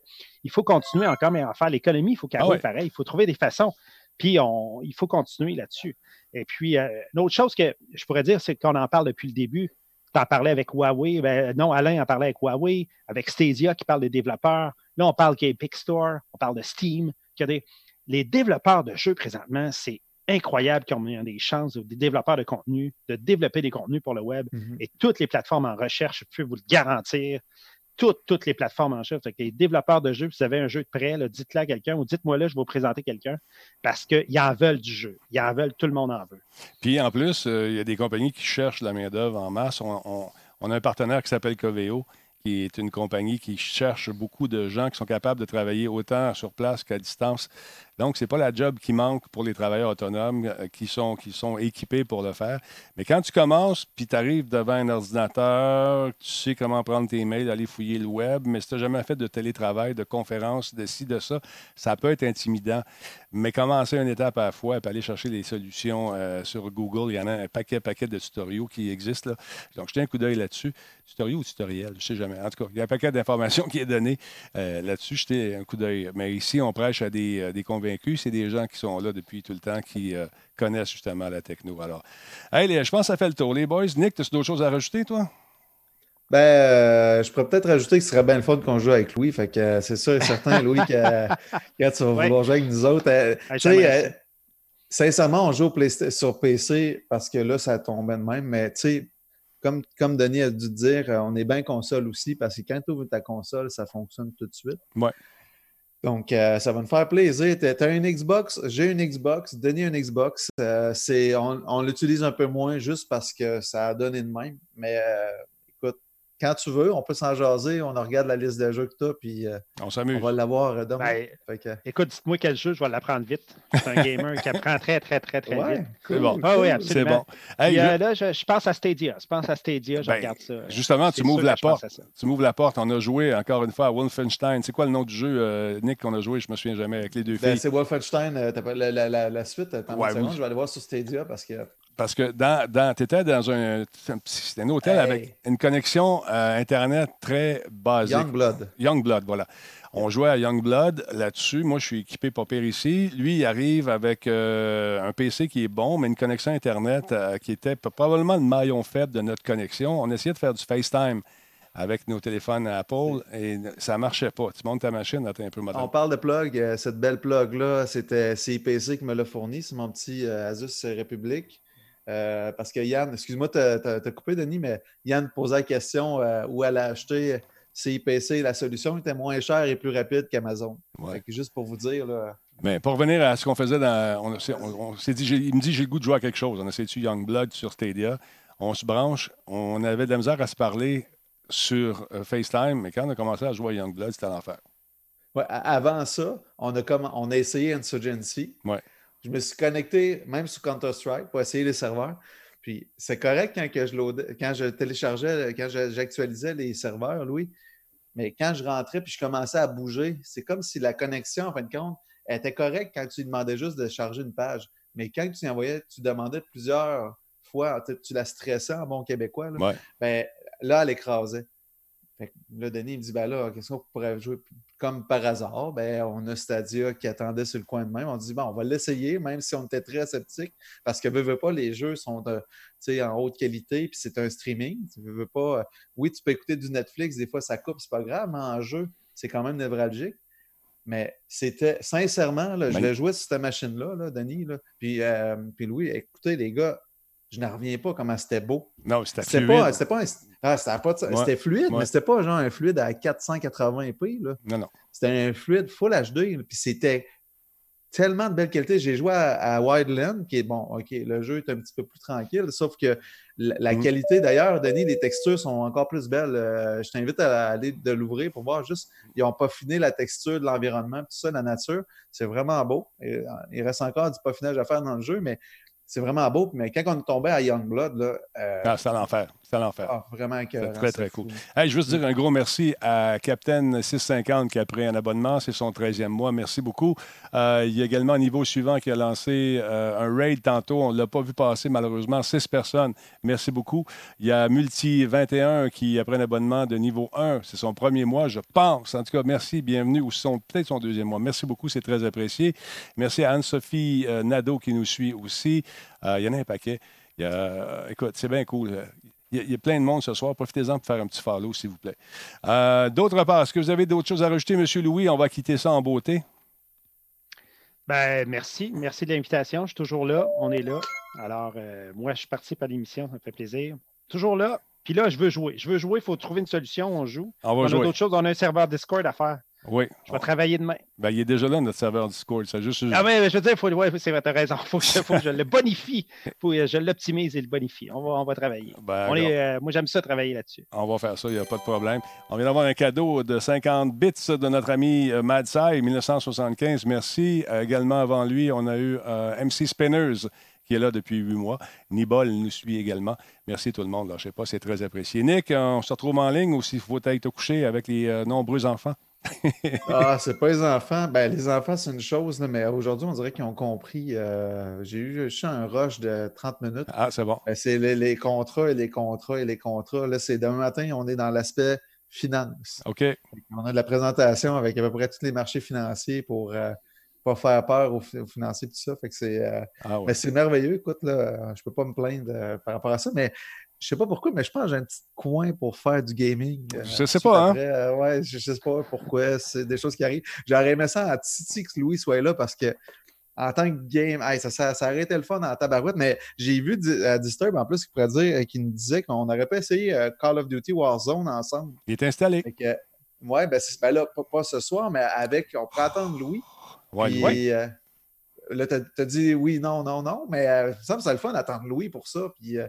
faut continuer encore, mais à faire l'économie, il faut qu'elle ah pareil. Il faut trouver des façons. Puis, on, il faut continuer là-dessus. Et puis, une autre chose que je pourrais dire, c'est qu'on en parle depuis le début. Tu en parlais avec Huawei. Ben, non, Alain en parlait avec Huawei, avec Stadia qui parle des développeurs. Là, on parle qu'il y a Epic Store, on parle de Steam. Qu'il y a des... Les développeurs de jeux présentement, c'est incroyable qu'ils ont des chances, des développeurs de contenu, de développer des contenus pour le web. Mm-hmm. Et toutes les plateformes en recherche, je peux vous le garantir, toutes, toutes les plateformes en recherche. Les développeurs de jeux, vous avez un jeu de prêt, dites-le à quelqu'un ou dites-moi là, je vais vous présenter quelqu'un parce qu'ils en veulent du jeu. Ils en veulent, tout le monde en veut. Puis en plus, euh, il y a des compagnies qui cherchent la main-d'œuvre en masse. On, on, a un partenaire qui s'appelle Coveo qui est une compagnie qui cherche beaucoup de gens qui sont capables de travailler autant sur place qu'à distance. Donc, ce n'est pas la job qui manque pour les travailleurs autonomes euh, qui, sont, qui sont équipés pour le faire. Mais quand tu commences, puis tu arrives devant un ordinateur, tu sais comment prendre tes mails, aller fouiller le web, mais si tu n'as jamais fait de télétravail, de conférence, de ci, de ça, ça peut être intimidant. Mais commencer une étape à la fois, puis aller chercher les solutions euh, sur Google, il y en a un paquet, paquet de tutoriaux qui existent. Là. Donc, jetez un coup d'œil là-dessus. Tutoriaux ou tutoriel, je ne sais jamais. En tout cas, il y a un paquet d'informations qui est donné euh, là-dessus. Jetez un coup d'œil. Mais ici, on prêche à des, des c'est des gens qui sont là depuis tout le temps, qui euh, connaissent justement la techno. Alors, hey, je pense que ça fait le tour. Les boys, Nick, as-tu d'autres choses à rajouter, toi? Ben, euh, je pourrais peut-être rajouter que ce serait bien le fun qu'on joue avec Louis. Fait que euh, c'est sûr et certain, Louis, que quand tu vas vouloir jouer avec nous autres. sincèrement, on joue sur PC parce que là, ça tombait de même. Mais tu sais, comme, comme Denis a dû dire, on est bien console aussi parce que quand tu ouvres ta console, ça fonctionne tout de suite. Ouais. Donc, euh, ça va nous faire plaisir. Tu as une Xbox, j'ai une Xbox, Denis une Xbox. Euh, on, l'utilise un peu moins juste parce que ça a donné de même. Mais euh, quand tu veux, on peut s'en jaser, on regarde la liste de jeux que tu as, puis euh, on s'amuse. On va l'avoir euh, demain. Ben, écoute, dites-moi quel jeu, je vais l'apprendre vite. C'est un gamer qui apprend très, très, très, très vite. C'est bon. Ah oui, absolument. C'est bon. Euh, là, je, pense à Stadia. Je pense à Stadia, je ben, regarde ça. Justement, tu m'ouvres la porte. Tu m'ouvres la porte. On a joué encore une fois à Wolfenstein. C'est quoi le nom du jeu, Nick, qu'on a joué? Je me souviens jamais avec les deux ben, filles. c'est Wolfenstein. la, la, la, la, suite. Ouais, je vais aller voir sur Stadia parce que parce que dans, dans tu étais dans un, un hôtel avec une connexion euh, Internet très basique. Youngblood. Youngblood, voilà. On jouait à Youngblood là-dessus. Moi, je suis équipé pour pire ici. Lui, il arrive avec euh, un PC qui est bon, mais une connexion Internet euh, qui était probablement le maillon faible de notre connexion. On essayait de faire du FaceTime avec nos téléphones Apple et ça ne marchait pas. Tu montes ta machine, attends un peu On parle de plug. Cette belle plug-là, c'était CIPC qui me l'a fourni. C'est mon petit Asus République. Euh, parce que Yann, excuse-moi, tu as, coupé, Denis, mais Yann posait la question euh, où elle a acheté CIPC. La solution était moins chère et plus rapide qu'Amazon. Juste pour vous dire. Là, mais pour revenir à ce qu'on faisait dans. On, s'est dit, il me dit j'ai le goût de jouer à quelque chose. On a essayé Youngblood sur Stadia? On se branche. On avait de la misère à se parler sur euh, FaceTime, mais quand on a commencé à jouer à Youngblood, c'était l'enfer. Ouais, avant ça, on a, comme, on a essayé Insurgency. Ouais. Je me suis connecté même sur Counter-Strike pour essayer les serveurs. Puis c'est correct quand, que je quand je téléchargeais, quand j'actualisais les serveurs, Louis. Mais quand je rentrais puis je commençais à bouger, c'est comme si la connexion, en fin de compte, était correcte quand tu demandais juste de charger une page. Mais quand tu envoyais, tu demandais plusieurs fois, tu la stressais en bon québécois, là, ben, là elle écrasait. Fait que là, Denis me dit ben là, qu'est-ce qu'on pourrait jouer? Comme par hasard? Ben, on a Stadia qui attendait sur le coin de même. On dit bon, on va l'essayer, même si on était très sceptique, parce que veux, veux pas, les jeux sont en haute qualité, puis c'est un streaming. Tu veux, pas. Euh, oui, tu peux écouter du Netflix, des fois ça coupe, c'est pas grave, mais en jeu, c'est quand même névralgique. Mais c'était sincèrement, là, je l'ai joué sur cette machine-là, là, Denis, là, puis, euh, puis Louis, écoutez, les gars, je n'en reviens pas comment c'était beau. Non, c'était fluide. Pas, c'était pas, ah, c'était fluide, mais c'était pas genre un fluide à 480p. Là. Non, non. C'était un fluide full HD. Puis c'était tellement de belle qualité. J'ai joué à, Wildland, qui est bon, OK, le jeu est un petit peu plus tranquille, sauf que la, mm. qualité, d'ailleurs, Denis, les textures sont encore plus belles. Euh, je t'invite à aller de l'ouvrir pour voir juste, ils n'ont pas fini la texture de l'environnement, tout ça, la nature. C'est vraiment beau. il reste encore du peaufinage à faire dans le jeu, mais c'est vraiment beau, mais quand on est tombé à Youngblood, là. Euh, ah, l'enfer. C'est à l'enfer. Ah, vraiment C'est très, très cool. Hey, je veux juste dire un gros merci à Captain 650 qui a pris un abonnement. C'est son 13e mois. Merci beaucoup. Euh, il y a également un niveau suivant qui a lancé euh, un raid tantôt. On ne l'a pas vu passer, malheureusement. Six personnes. Merci beaucoup. Il y a Multi21 qui a pris un abonnement de niveau 1. C'est son premier mois, je pense. En tout cas, merci. Bienvenue. Ou son- peut-être son deuxième mois. Merci beaucoup. C'est très apprécié. Merci à Anne-Sophie euh, Nadeau qui nous suit aussi. Euh, il y en a un paquet. Il y a- écoute, c'est bien cool. Il y, a, a plein de monde ce soir. Profitez-en pour faire un petit follow, s'il vous plaît. Euh, D'autre part, est-ce que vous avez d'autres choses à rajouter, M. Louis? On va quitter ça en beauté. Ben, merci. Merci de l'invitation. Je suis toujours là. On est là. Alors, euh, moi, je participe à l'émission. Ça me fait plaisir. Toujours là. Puis là, je veux jouer. Je veux jouer. Il faut trouver une solution. On joue. On On va a jouer. d'autres choses. On a un serveur Discord à faire. Oui. Je vais travailler demain. Ben, il est déjà là, notre serveur Discord. Ça juste... Ah ouais, je veux dire, faut, ouais, c'est vrai, t'as raison. Il faut, que- faut que je le bonifie. faut que je l'optimise et le bonifie. On va, on va travailler. Ben, On regarde, est, euh, moi, j'aime ça travailler là-dessus. on va faire ça, il n'y a pas de problème. On vient d'avoir un cadeau de 50 bits de notre ami euh, Mad Sai, 1975. Merci. Euh, également, avant lui, on a eu euh, MC Spinners qui est là depuis huit mois. Nibol nous suit également. Merci tout le monde. Je sais pas, c'est très apprécié. Nick, on se retrouve en ligne ou s'il faut être te coucher avec les euh, nombreux enfants? Ah, c'est pas les enfants. Ben, les enfants, c'est une chose, mais aujourd'hui, on dirait qu'ils ont compris. euh, J'ai eu juste un rush de 30 minutes. Ah, c'est bon. Ben, c'est les, les contrats et les contrats et les contrats. Là, c'est demain matin, on est dans l'aspect finance. OK. On a de la présentation avec à peu près tous les marchés financiers pour ne pas faire peur aux, fi- aux financiers et tout ça. Fait que c'est euh, Ah, ouais. mais c'est merveilleux. Écoute, là, je peux pas me plaindre euh, par rapport à ça, mais je sais pas pourquoi, mais je pense que j'ai un petit coin pour faire du gaming. euh, Je sais pas, hein? Euh, ouais, je, je sais pas pourquoi. C'est des choses qui arrivent. J'aurais aimé ça à Titi que Louis soit là parce que en tant que game, hey, ça, ça, ça aurait été le fun en tabarouette, mais j'ai vu à Disturb en plus qui pourrait dire, euh, qui nous disait qu'on aurait pas essayé euh, Call of Duty Warzone ensemble. Il est installé. Que, ouais, ben, c'est- ben là, pas, pas ce soir, mais avec, on pourrait attendre Louis. Ouais, Puis, ouais. euh, là, t'as as dit oui, non, non, non, mais euh, ça me semble le fun d'attendre Louis pour ça. Puis, euh,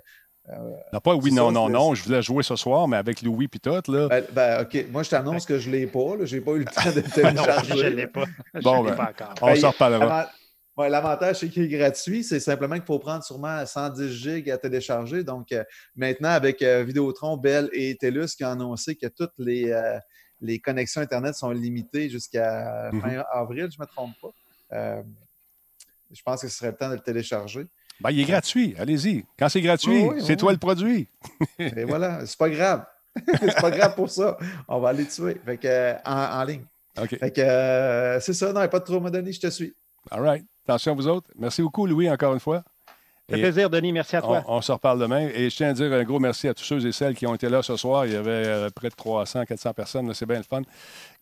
Non, pas oui, non, ça, non, non. Je voulais jouer ce soir, mais avec Louis puis tout, là. ben, ben, OK, moi, je t'annonce que je ne l'ai pas. Je n'ai pas eu le temps de le Ah non, télécharger. je ne l'ai pas. Je Bon, ben, pas encore. On Ben, s'en reparlera. Ouais, L'avantage, c'est qu'il est gratuit. C'est simplement qu'il faut prendre sûrement 110 gigs à télécharger. Donc, euh, maintenant, avec euh, Vidéotron, Bell et TELUS qui ont annoncé que toutes les, euh, les connexions Internet sont limitées jusqu'à Mhm. fin avril, je ne me trompe pas. Euh, je pense que ce serait le temps de le télécharger. Ben, il est gratuit. Allez-y. Quand c'est gratuit, Oui, oui, c'est oui. toi le produit. Et voilà, c'est pas grave. c'est pas grave pour ça. On va aller tuer. Fait que, euh, en, en ligne. OK. Fait que euh, c'est ça. Non, il n'y a pas de trop à donner, je te suis. All right. Attention à vous autres. Merci beaucoup, Louis, encore une fois. Ça fait plaisir, Denis. Merci à toi. on se reparle demain. Et je tiens à dire un gros merci à tous ceux et celles qui ont été là ce soir. Il y avait euh, près de 300, 400 personnes. C'est bien le fun.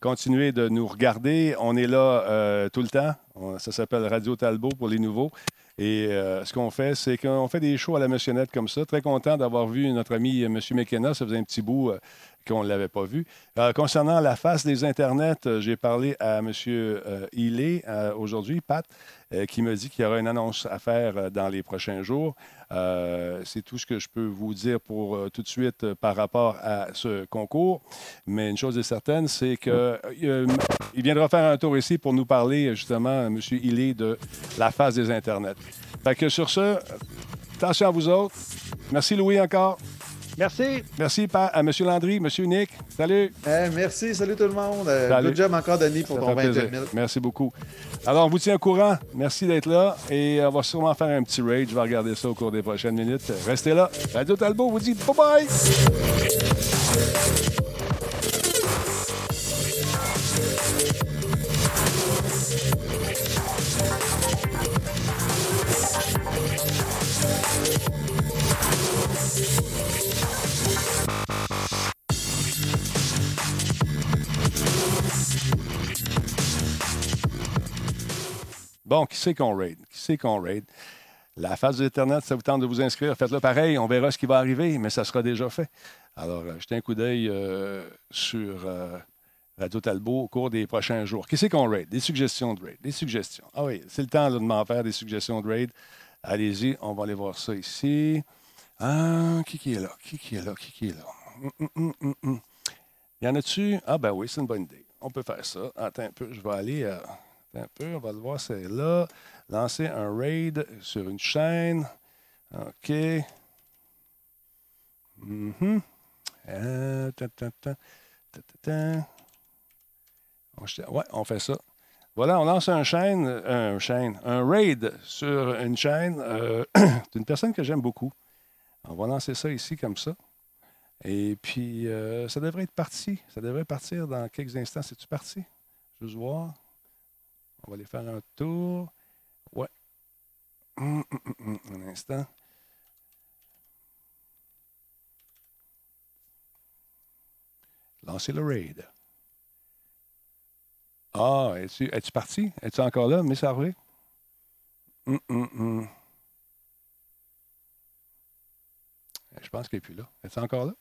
Continuez de nous regarder. On est là euh, tout le temps. On- ça s'appelle Radio Talbot pour les nouveaux. Et euh, ce qu'on fait, c'est qu'on fait des shows à la missionnette comme ça. Très content d'avoir vu notre ami euh, M. McKenna. Ça faisait un petit bout euh, qu'on ne l'avait pas vu. Euh, concernant la face des Internets, euh, j'ai parlé à M. Euh, euh, aujourd'hui, Pat, qui me dit qu'il y aura une annonce à faire dans les prochains jours. C'est tout ce que je peux vous dire pour tout de suite par rapport à ce concours. Mais une chose est certaine, c'est qu'il viendra faire un tour ici pour nous parler justement, M. Healy, de la face des Internets. Fait sur ce, attention à vous autres. Merci Louis encore. Merci. Merci à M. Landry, M. Nick. Salut. Eh, merci, salut tout le monde. Euh, Salut. Good job encore, Denis, pour Ça ton fait 28 plaisir. 000. Merci beaucoup. Alors, on vous tient au courant. Merci d'être là. Et on va sûrement faire un petit raid. Je vais regarder ça au cours des prochaines minutes. Restez là. Radio Talbot vous dit bye-bye. Qu'on raid? Qui qu'on raid? La phase d'Internet, ça vous tente de vous inscrire, faites-le pareil. On verra ce qui va arriver, mais ça sera déjà fait. Alors, euh, jetez un coup d'œil euh, sur euh, Radio Talbot au cours des prochains jours. Qui c'est qu'on raid? Des suggestions de raid. Des suggestions. Ah oui, c'est le temps de m'en faire des suggestions de raid. Allez-y, on va aller voir ça ici. Ah, qui, qui est là? Qui, qui est là? Qui, est là? Hum, hum, hum. Y en a-tu? Ah, ben oui, c'est une bonne idée. On peut faire ça. Attends un peu, je vais aller. euh, un peu, on va le voir, c'est là. Lancer un raid sur une chaîne. OK. Ch- Ouais, on fait ça. Voilà, on lance un chaîne, euh, un chaîne, un raid sur une chaîne euh, d'une personne que j'aime beaucoup. On va lancer ça ici comme ça. Et puis, ça devrait être parti. Ça devrait partir dans quelques instants. C'est-tu parti? Juste voir. On va aller faire un tour. Ouais. Hum, hum, hum. Un instant. Lancer le raid. Ah, es-tu es parti? Es-tu encore là, Miss Harvey? Je pense qu'elle n'est plus là. Es-tu encore là?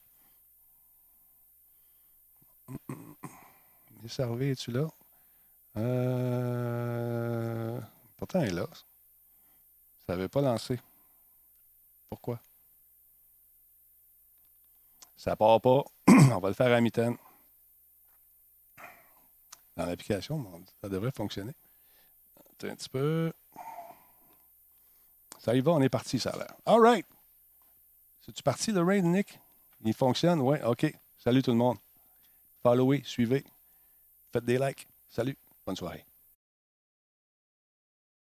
Miss Harvey, es-tu là? Euh... Pourtant, elle est là. Ça n'avait pas lancé. Pourquoi? Ça part pas. On va le faire à mi-temps. Dans l'application, ça devrait fonctionner. Attends un petit peu. Ça y va, on est parti, ça a l'air. All right. C'est-tu parti, le raid, Nick? Il fonctionne? Oui, OK. Salut tout le monde. Followez, suivez. Faites des likes. Salut. Bonne soirée.